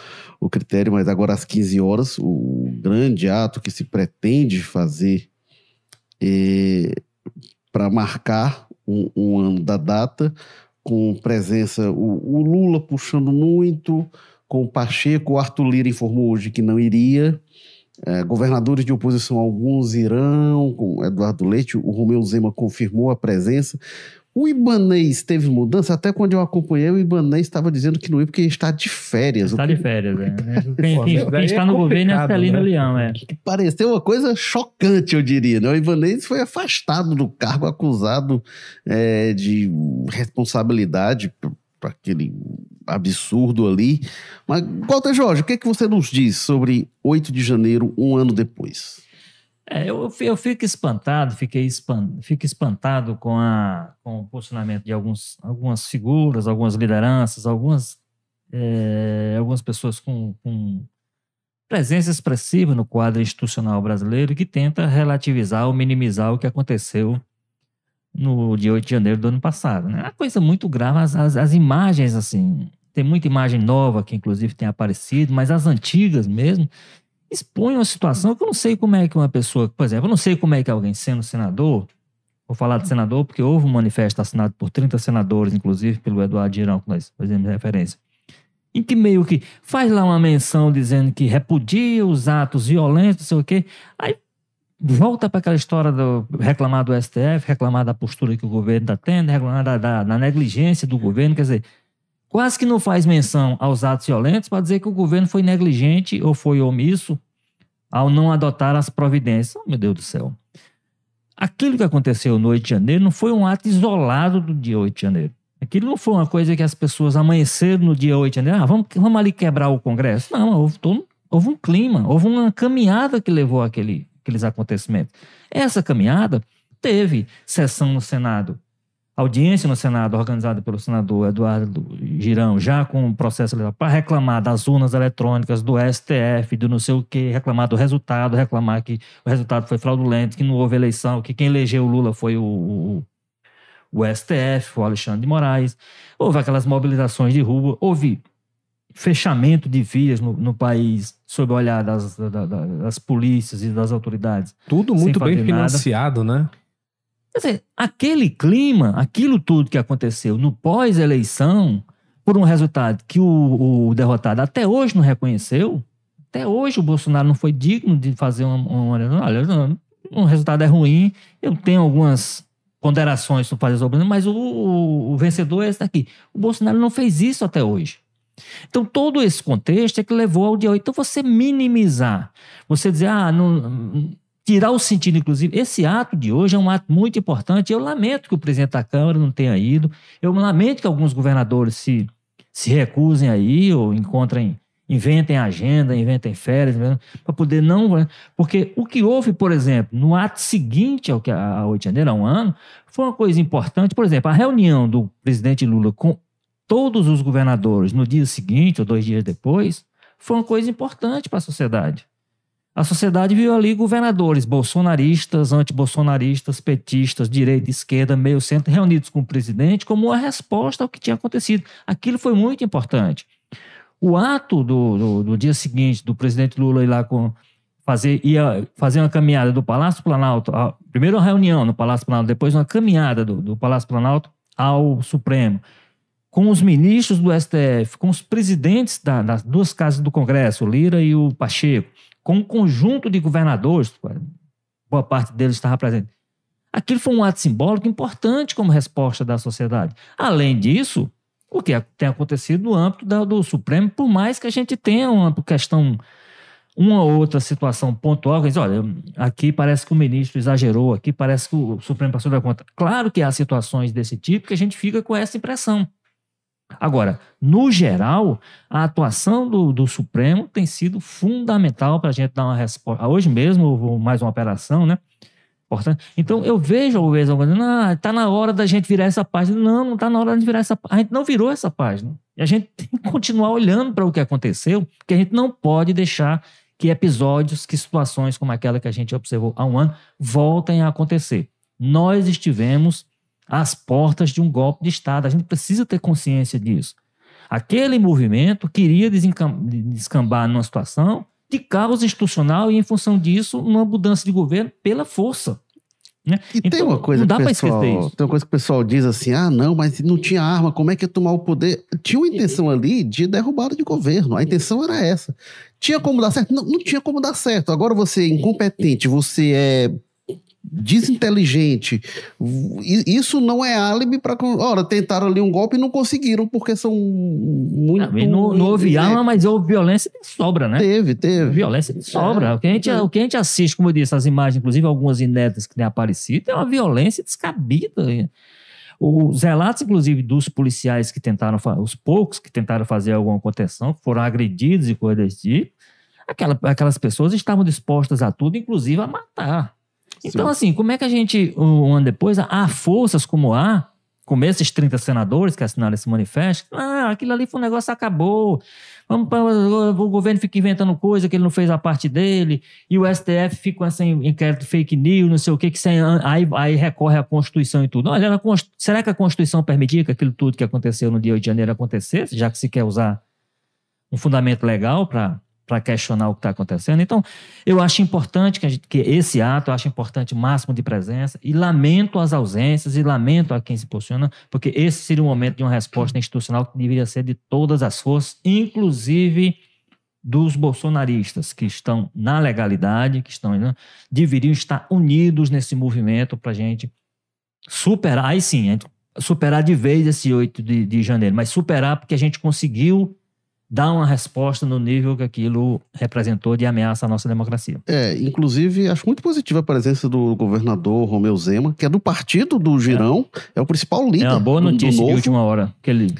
o critério, mas agora às 15 horas, o grande ato que se pretende fazer é, para marcar um, um, ano da data, com presença, o Lula puxando muito, com o Pacheco, o Arthur Lira informou hoje que não iria. É, governadores de oposição, alguns irão, com Eduardo Leite, o Romeu Zema confirmou a presença. O Ibanês teve mudança, até quando eu acompanhei, o Ibanês estava dizendo que não ia porque está de férias. Está de férias, é. Quem, quem, quem está no governo é a Celina né? Leão, é. Que pareceu uma coisa chocante, eu diria. Né? O Ibanês foi afastado do cargo, acusado é, de responsabilidade para aquele absurdo ali. Mas, Walter Jorge, o que, é que você nos diz sobre 8 de janeiro, um ano depois? É, eu, eu fico espantado, fiquei espant, fico espantado com, a, com o posicionamento de alguns, algumas figuras, algumas lideranças, algumas, é, algumas pessoas com, com presença expressiva no quadro institucional brasileiro que tenta relativizar ou minimizar o que aconteceu no dia 8 de janeiro do ano passado. Né? É uma coisa muito grave, as, as, as, imagens, assim, tem muita imagem nova que inclusive tem aparecido, mas as antigas mesmo expõem uma situação que eu não sei como é que uma pessoa, por exemplo, eu não sei como é que alguém sendo senador, vou falar de senador porque houve um manifesto assinado por 30 senadores, inclusive pelo Eduardo Girão, que nós fazemos referência, em que meio que faz lá uma menção dizendo que repudia os atos violentos, não sei o quê, aí volta para aquela história do reclamar do STF, reclamar da postura que o governo está tendo, reclamar da, da, da, negligência do governo, quer dizer, quase que não faz menção aos atos violentos para dizer que o governo foi negligente ou foi omisso ao não adotar as providências. Oh, meu Deus do céu. Aquilo que aconteceu no 8 de janeiro não foi um ato isolado do dia 8 de janeiro. Aquilo não foi uma coisa que as pessoas amanheceram no dia 8 de janeiro, ah, vamos, vamos ali quebrar o Congresso. Não, houve, houve um clima, houve uma caminhada que levou aquele, aqueles acontecimentos. Essa caminhada teve sessão no Senado, audiência no Senado organizada pelo senador Eduardo Girão, já com o processo para reclamar das urnas eletrônicas, do STF, do não sei o quê, reclamar do resultado, reclamar que o resultado foi fraudulento, que não houve eleição, que quem elegeu o Lula foi o, o, o STF, o Alexandre de Moraes. Houve aquelas mobilizações de rua, houve fechamento de vias no, no país sob o olhar das, das, das, polícias e das autoridades. Tudo muito bem financiado, nada. né? Quer dizer, aquele clima, aquilo tudo que aconteceu no pós-eleição, por um resultado que o, o, derrotado até hoje não reconheceu, até hoje o Bolsonaro não foi digno de fazer uma. uma olha, um resultado é ruim, eu tenho algumas ponderações para fazer sobre mas o, o, o vencedor é esse daqui. O Bolsonaro não fez isso até hoje. Então, todo esse contexto é que levou ao dia 8. Então, você minimizar, você dizer, ah, não, tirar o sentido, inclusive, esse ato de hoje é um ato muito importante. Eu lamento que o presidente da Câmara não tenha ido, eu lamento que alguns governadores se, se recusem aí ou encontrem, inventem agenda, inventem férias, para poder não. Porque o que houve, por exemplo, no ato seguinte ao que a 8 de janeiro, há um ano, foi uma coisa importante. Por exemplo, a reunião do presidente Lula com todos os governadores no dia seguinte ou dois dias depois, foi uma coisa importante para a sociedade. A sociedade viu ali governadores bolsonaristas, antibolsonaristas, petistas, direita, esquerda, meio centro, reunidos com o presidente como uma resposta ao que tinha acontecido. Aquilo foi muito importante. O ato do, do, do dia seguinte do presidente Lula ir lá com fazer ia fazer uma caminhada do Palácio Planalto, a, primeiro uma reunião no Palácio Planalto, depois uma caminhada do, do Palácio Planalto ao Supremo com os ministros do STF, com os presidentes da, das duas casas do Congresso, o Lira e o Pacheco, com um conjunto de governadores, boa parte deles estava presente. Aquilo foi um ato simbólico importante como resposta da sociedade. Além disso, o que tem acontecido no âmbito do, do Supremo, por mais que a gente tenha uma questão, uma ou outra situação pontual, que diz, olha, aqui parece que o ministro exagerou, aqui parece que o Supremo passou da conta. Claro que há situações desse tipo que a gente fica com essa impressão. Agora, no geral, a atuação do, do Supremo tem sido fundamental para a gente dar uma resposta. Hoje mesmo, mais uma operação, né? Então, eu vejo, vezes, ah, está na hora da gente virar essa página. Não, não está na hora de virar essa página. A gente não virou essa página. E a gente tem que continuar olhando para o que aconteceu, porque a gente não pode deixar que episódios, que situações como aquela que a gente observou há um ano, voltem a acontecer. Nós estivemos às portas de um golpe de Estado. A gente precisa ter consciência disso. Aquele movimento queria descambar numa situação de caos institucional e, em função disso, uma mudança de governo pela força. Né? E então, tem uma coisa que pessoal, tem uma coisa que o pessoal diz assim: ah, não, mas não tinha arma, como é que ia tomar o poder? Tinha uma intenção ali de derrubada de governo. A intenção era essa. Tinha como dar certo? Não, não tinha como dar certo. Agora você é incompetente, você é desinteligente. Isso não é álibi para. Ora, tentaram ali um golpe e não conseguiram, porque são muito. Não, não, não houve arma, mas houve violência de sobra, né? Teve, teve. Violência de sobra. É. O, que a gente, o que a gente assiste, como eu disse, as imagens, inclusive algumas inéditas que têm aparecido, é uma violência descabida. Os relatos, inclusive, dos policiais que tentaram, os poucos que tentaram fazer alguma contenção, foram agredidos e coisas tipo, aquela, aquelas pessoas estavam dispostas a tudo, inclusive a matar. Então, Sim. assim, como é que a gente, um ano depois, há forças como há, como esses 30 senadores que assinaram esse manifesto, ah, aquilo ali foi um negócio acabou. Vamos pra, o governo fica inventando coisa que ele não fez a parte dele, e o STF fica com esse inquérito fake news, não sei o que, que sem, aí, aí recorre à Constituição e tudo. Olha, será que a Constituição permitia que aquilo tudo que aconteceu no dia 8 de janeiro acontecesse, já que se quer usar um fundamento legal para para questionar o que está acontecendo. Então, eu acho importante que, gente, que, esse ato, eu acho importante o máximo de presença, e lamento as ausências, e lamento a quem se posiciona, porque esse seria o momento de uma resposta institucional que deveria ser de todas as forças, inclusive dos bolsonaristas, que estão na legalidade, que estão né, deveriam estar unidos nesse movimento para a gente superar, aí sim, superar de vez esse 8 de, de janeiro, mas superar porque a gente conseguiu dar uma resposta no nível que aquilo representou de ameaça à nossa democracia. É, inclusive, acho muito positiva a presença do governador Romeu Zema, que é do partido do Girão, é, é o principal líder. É uma boa notícia de última hora que ele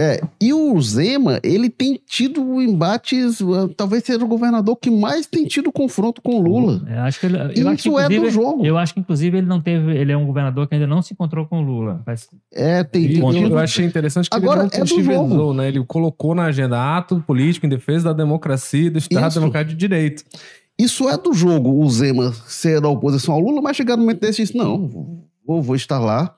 é, e o Zema, ele tem tido embates, uh, talvez seja o governador que mais tem tido confronto com o Lula. Eu acho que ele, eu Isso acho que, é do jogo. Eu acho que, inclusive, ele não teve. Ele é um governador que ainda não se encontrou com o Lula. Mas, é, tem. E, eu achei interessante que Agora, ele não é jogo. né? Ele colocou na agenda ato político em defesa da democracia, do Estado Isso. Democrático de Direito. Isso é do jogo, o Zema ser da oposição ao Lula, mas chegar no momento desse, disse, não, vou, vou estar lá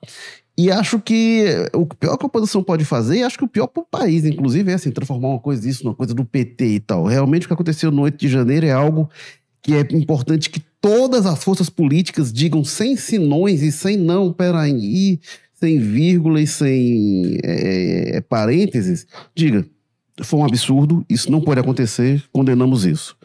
e acho que o pior que a oposição pode fazer, e acho que o pior para o país, inclusive, é assim, transformar uma coisa disso numa coisa do PT e tal. Realmente o que aconteceu no 8 de janeiro é algo que é importante que todas as forças políticas digam sem sinões e sem não, peraí, sem vírgula e sem é, é, parênteses, diga, foi um absurdo, isso não pode acontecer, condenamos isso.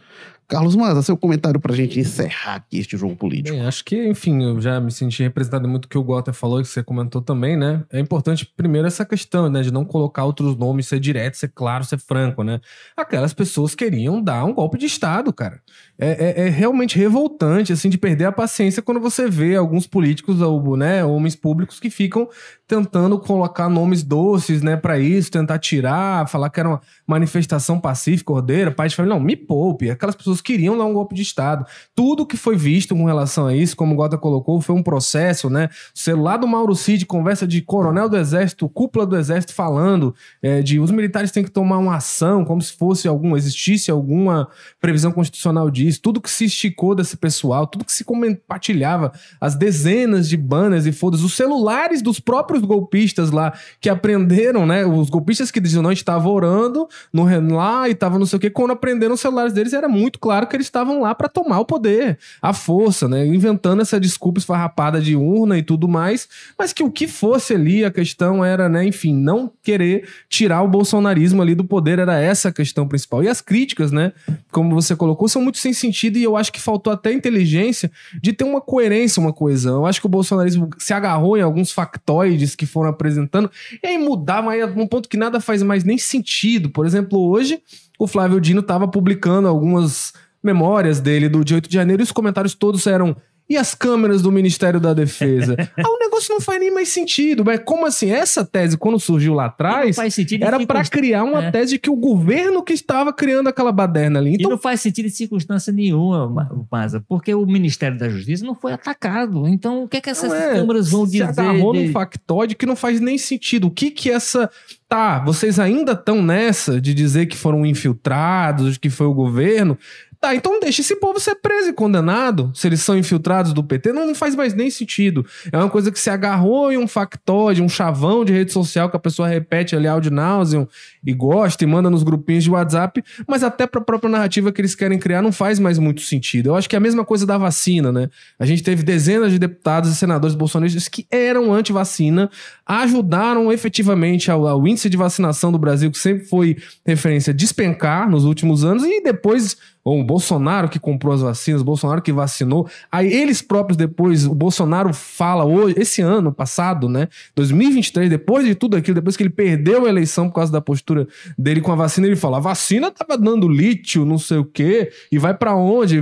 Carlos Maza, seu comentário para a gente encerrar aqui este jogo político. Bem, acho que, enfim, eu já me senti representado muito o que o Gota falou e que você comentou também, né? É importante, primeiro, essa questão, né, de não colocar outros nomes, ser direto, ser claro, ser franco, né? Aquelas pessoas queriam dar um golpe de Estado, cara. É, é, é realmente revoltante, assim, de perder a paciência quando você vê alguns políticos, ou, né, homens públicos que ficam tentando colocar nomes doces, né, para isso, tentar tirar, falar que era uma manifestação pacífica, ordeira, pai de família. Não, me poupe. Aquelas pessoas queriam dar um golpe de Estado. Tudo que foi visto com relação a isso, como o Gota colocou, foi um processo, né? O celular do Mauro Cid, conversa de coronel do Exército, cúpula do Exército falando é, de os militares têm que tomar uma ação, como se fosse algum, existisse alguma previsão constitucional disso. Tudo que se esticou desse pessoal, tudo que se compartilhava, as dezenas de banners e fodas, os celulares dos próprios golpistas lá que aprenderam, né? Os golpistas que diziam não, estavam orando no lá e estavam não sei o que, quando aprenderam os celulares deles, era muito claro que eles estavam lá para tomar o poder, a força, né? Inventando essa desculpa esfarrapada de urna e tudo mais, mas que o que fosse ali, a questão era, né, enfim, não querer tirar o bolsonarismo ali do poder, era essa a questão principal. E as críticas, né, como você colocou, são muito sem sentido e eu acho que faltou até inteligência de ter uma coerência, uma coesão. Eu acho que o bolsonarismo se agarrou em alguns factoides que foram apresentando, e aí mudava aí um ponto que nada faz mais nem sentido. Por exemplo, hoje o Flávio Dino estava publicando algumas memórias dele do dia 8 de janeiro e os comentários todos eram e as câmeras do Ministério da Defesa? ah, o negócio não faz nem mais sentido. Mas como assim? Essa tese, quando surgiu lá atrás, era para criar uma é. tese de que o governo que estava criando aquela baderna ali. Então... E não faz sentido em circunstância nenhuma, Maza, porque o Ministério da Justiça não foi atacado. Então, o que é que essas é, câmeras vão dizer? Se agarrou de... num factoide que não faz nem sentido. O que que essa Tá, vocês ainda estão nessa de dizer que foram infiltrados, que foi o governo. Tá, então deixa esse povo ser preso e condenado. Se eles são infiltrados do PT, não, faz mais nem sentido. É uma coisa que se agarrou em um factóide, um chavão de rede social que a pessoa repete ali áudio náusea e gosta e manda nos grupinhos de WhatsApp, mas até para a própria narrativa que eles querem criar não faz mais muito sentido. Eu acho que é a mesma coisa da vacina, né? A gente teve dezenas de deputados e senadores bolsonaristas que eram anti-vacina, ajudaram efetivamente ao, ao índice de vacinação do Brasil, que sempre foi referência, despencar nos últimos anos e depois o Bolsonaro que comprou as vacinas, o Bolsonaro que vacinou. Aí eles próprios depois, o Bolsonaro fala hoje, esse ano passado, né, 2023, depois de tudo aquilo, depois que ele perdeu a eleição por causa da postura dele com a vacina, ele fala: "A vacina tava dando lítio, não sei o quê, e vai para onde?"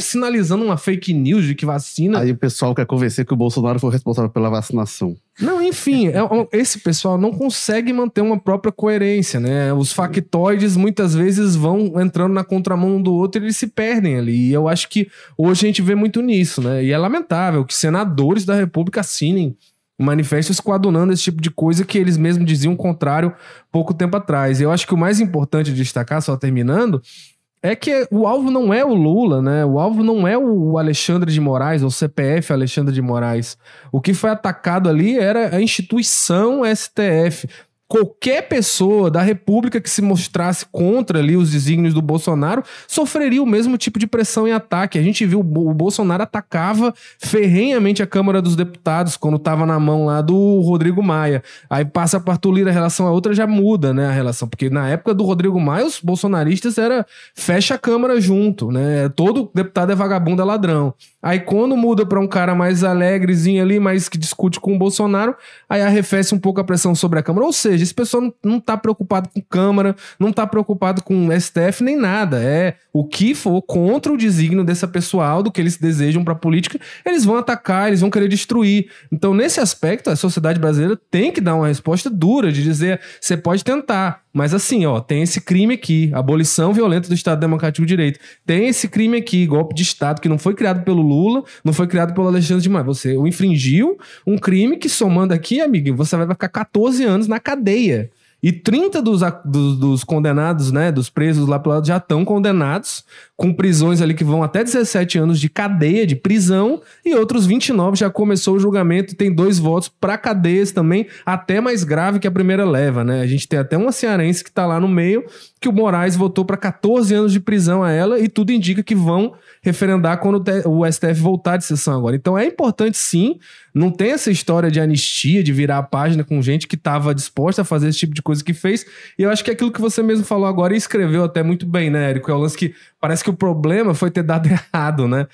Sinalizando uma fake news de que vacina. Aí o pessoal quer convencer que o Bolsonaro foi responsável pela vacinação. Não, enfim, é, esse pessoal não consegue manter uma própria coerência, né? Os factoides muitas vezes vão entrando na contramão um do outro e eles se perdem ali. E eu acho que hoje a gente vê muito nisso, né? E é lamentável que senadores da República assinem manifestos coadunando esse tipo de coisa que eles mesmos diziam o contrário pouco tempo atrás. Eu acho que o mais importante de destacar, só terminando, é que o alvo não é o Lula, né? O alvo não é o Alexandre de Moraes, ou CPF Alexandre de Moraes. O que foi atacado ali era a instituição STF qualquer pessoa da República que se mostrasse contra ali os desígnios do Bolsonaro sofreria o mesmo tipo de pressão e ataque. A gente viu o Bolsonaro atacava ferrenhamente a Câmara dos Deputados quando estava na mão lá do Rodrigo Maia. Aí passa para Arthur Lira, a relação a outra já muda, né, a relação, porque na época do Rodrigo Maia os bolsonaristas era fecha a Câmara junto, né? Todo deputado é vagabundo, é ladrão. Aí quando muda para um cara mais alegrezinho ali, mais que discute com o Bolsonaro, aí arrefece um pouco a pressão sobre a Câmara. Ou seja, esse pessoal não, não tá preocupado com Câmara, não tá preocupado com STF nem nada. É o que for contra o desígnio dessa pessoal, do que eles desejam para a política, eles vão atacar, eles vão querer destruir. Então, nesse aspecto, a sociedade brasileira tem que dar uma resposta dura de dizer: você pode tentar, mas assim, ó, tem esse crime aqui, abolição violenta do Estado Democrático de Direito. Tem esse crime aqui, golpe de Estado, que não foi criado pelo Lula, não foi criado pelo Alexandre de Moraes. Você infringiu um crime que, somando aqui, amigo, você vai ficar 14 anos na cadeia. E 30 dos, dos, dos, condenados, né, dos presos lá pro lado já estão condenados, com prisões ali que vão até 17 anos de cadeia, de prisão, e outros 29 já começou o julgamento e tem dois votos para cadeias também, até mais grave que a primeira leva, né? A gente tem até uma cearense que tá lá no meio, que o Moraes votou para 14 anos de prisão a ela, e tudo indica que vão referendar quando o STF voltar de sessão agora. Então é importante sim, não tem essa história de anistia, de virar a página com gente que estava disposta a fazer esse tipo de coisa que fez. E eu acho que é aquilo que você mesmo falou agora e escreveu até muito bem, né, Érico? É o lance que parece que o problema foi ter dado errado, né?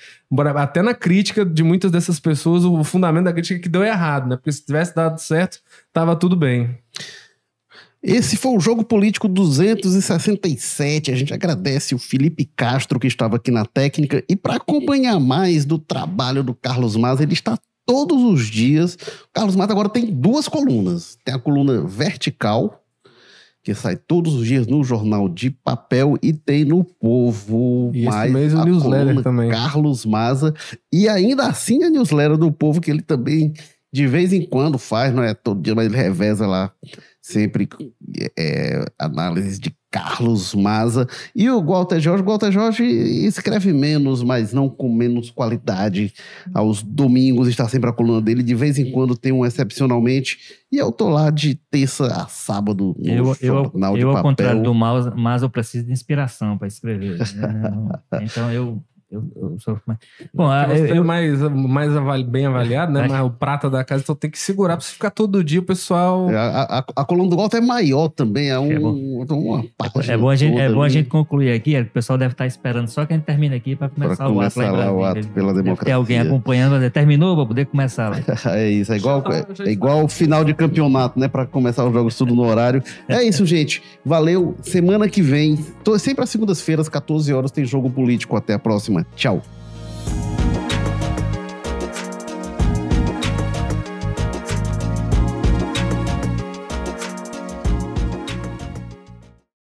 Até na crítica de muitas dessas pessoas, o fundamento da crítica é que deu errado, né? Porque se tivesse dado certo, tava tudo bem. Esse foi o Jogo Político 267. A gente agradece o Felipe Castro, que estava aqui na técnica. E para acompanhar mais do trabalho do Carlos Maza, ele está todos os dias. O Carlos Maza agora tem duas colunas. Tem a coluna vertical, que sai todos os dias no jornal de papel e tem no Povo. E mais mês o newsletter também. Carlos Maza. E ainda assim a newsletter do Povo, que ele também de vez em quando faz, não é todo dia, mas ele reveza lá sempre é, análises de Carlos Maza e o Walter Jorge. O Walter Jorge escreve menos, mas não com menos qualidade. Aos domingos está sempre a coluna dele. De vez em quando tem um excepcionalmente. E eu tô lá de terça a sábado no eu, jornal eu, de eu, papel. Eu, ao contrário do Maza, eu preciso de inspiração para escrever. Né? então eu eu, eu sou mais. Bom, você eu, é mais, mais avali, bem avaliado, né? Mas o prata da casa, então tem que segurar pra você ficar todo dia, o pessoal. É, a, a, a coluna do Walter é maior também, é, um, é bom. uma parte. É bom, a gente, é bom a gente concluir aqui, o pessoal deve estar esperando só que a gente termine aqui para começar, pra começar o ato. Lá, o ato pela democracia. Tem alguém acompanhando, terminou para poder começar lá. é isso, é igual, é, igual o final de campeonato, né? Para começar os jogos tudo no horário. É isso, gente. Valeu. Semana que vem, tô, sempre às segundas-feiras, 14 horas, tem jogo político. Até a próxima. Tchau.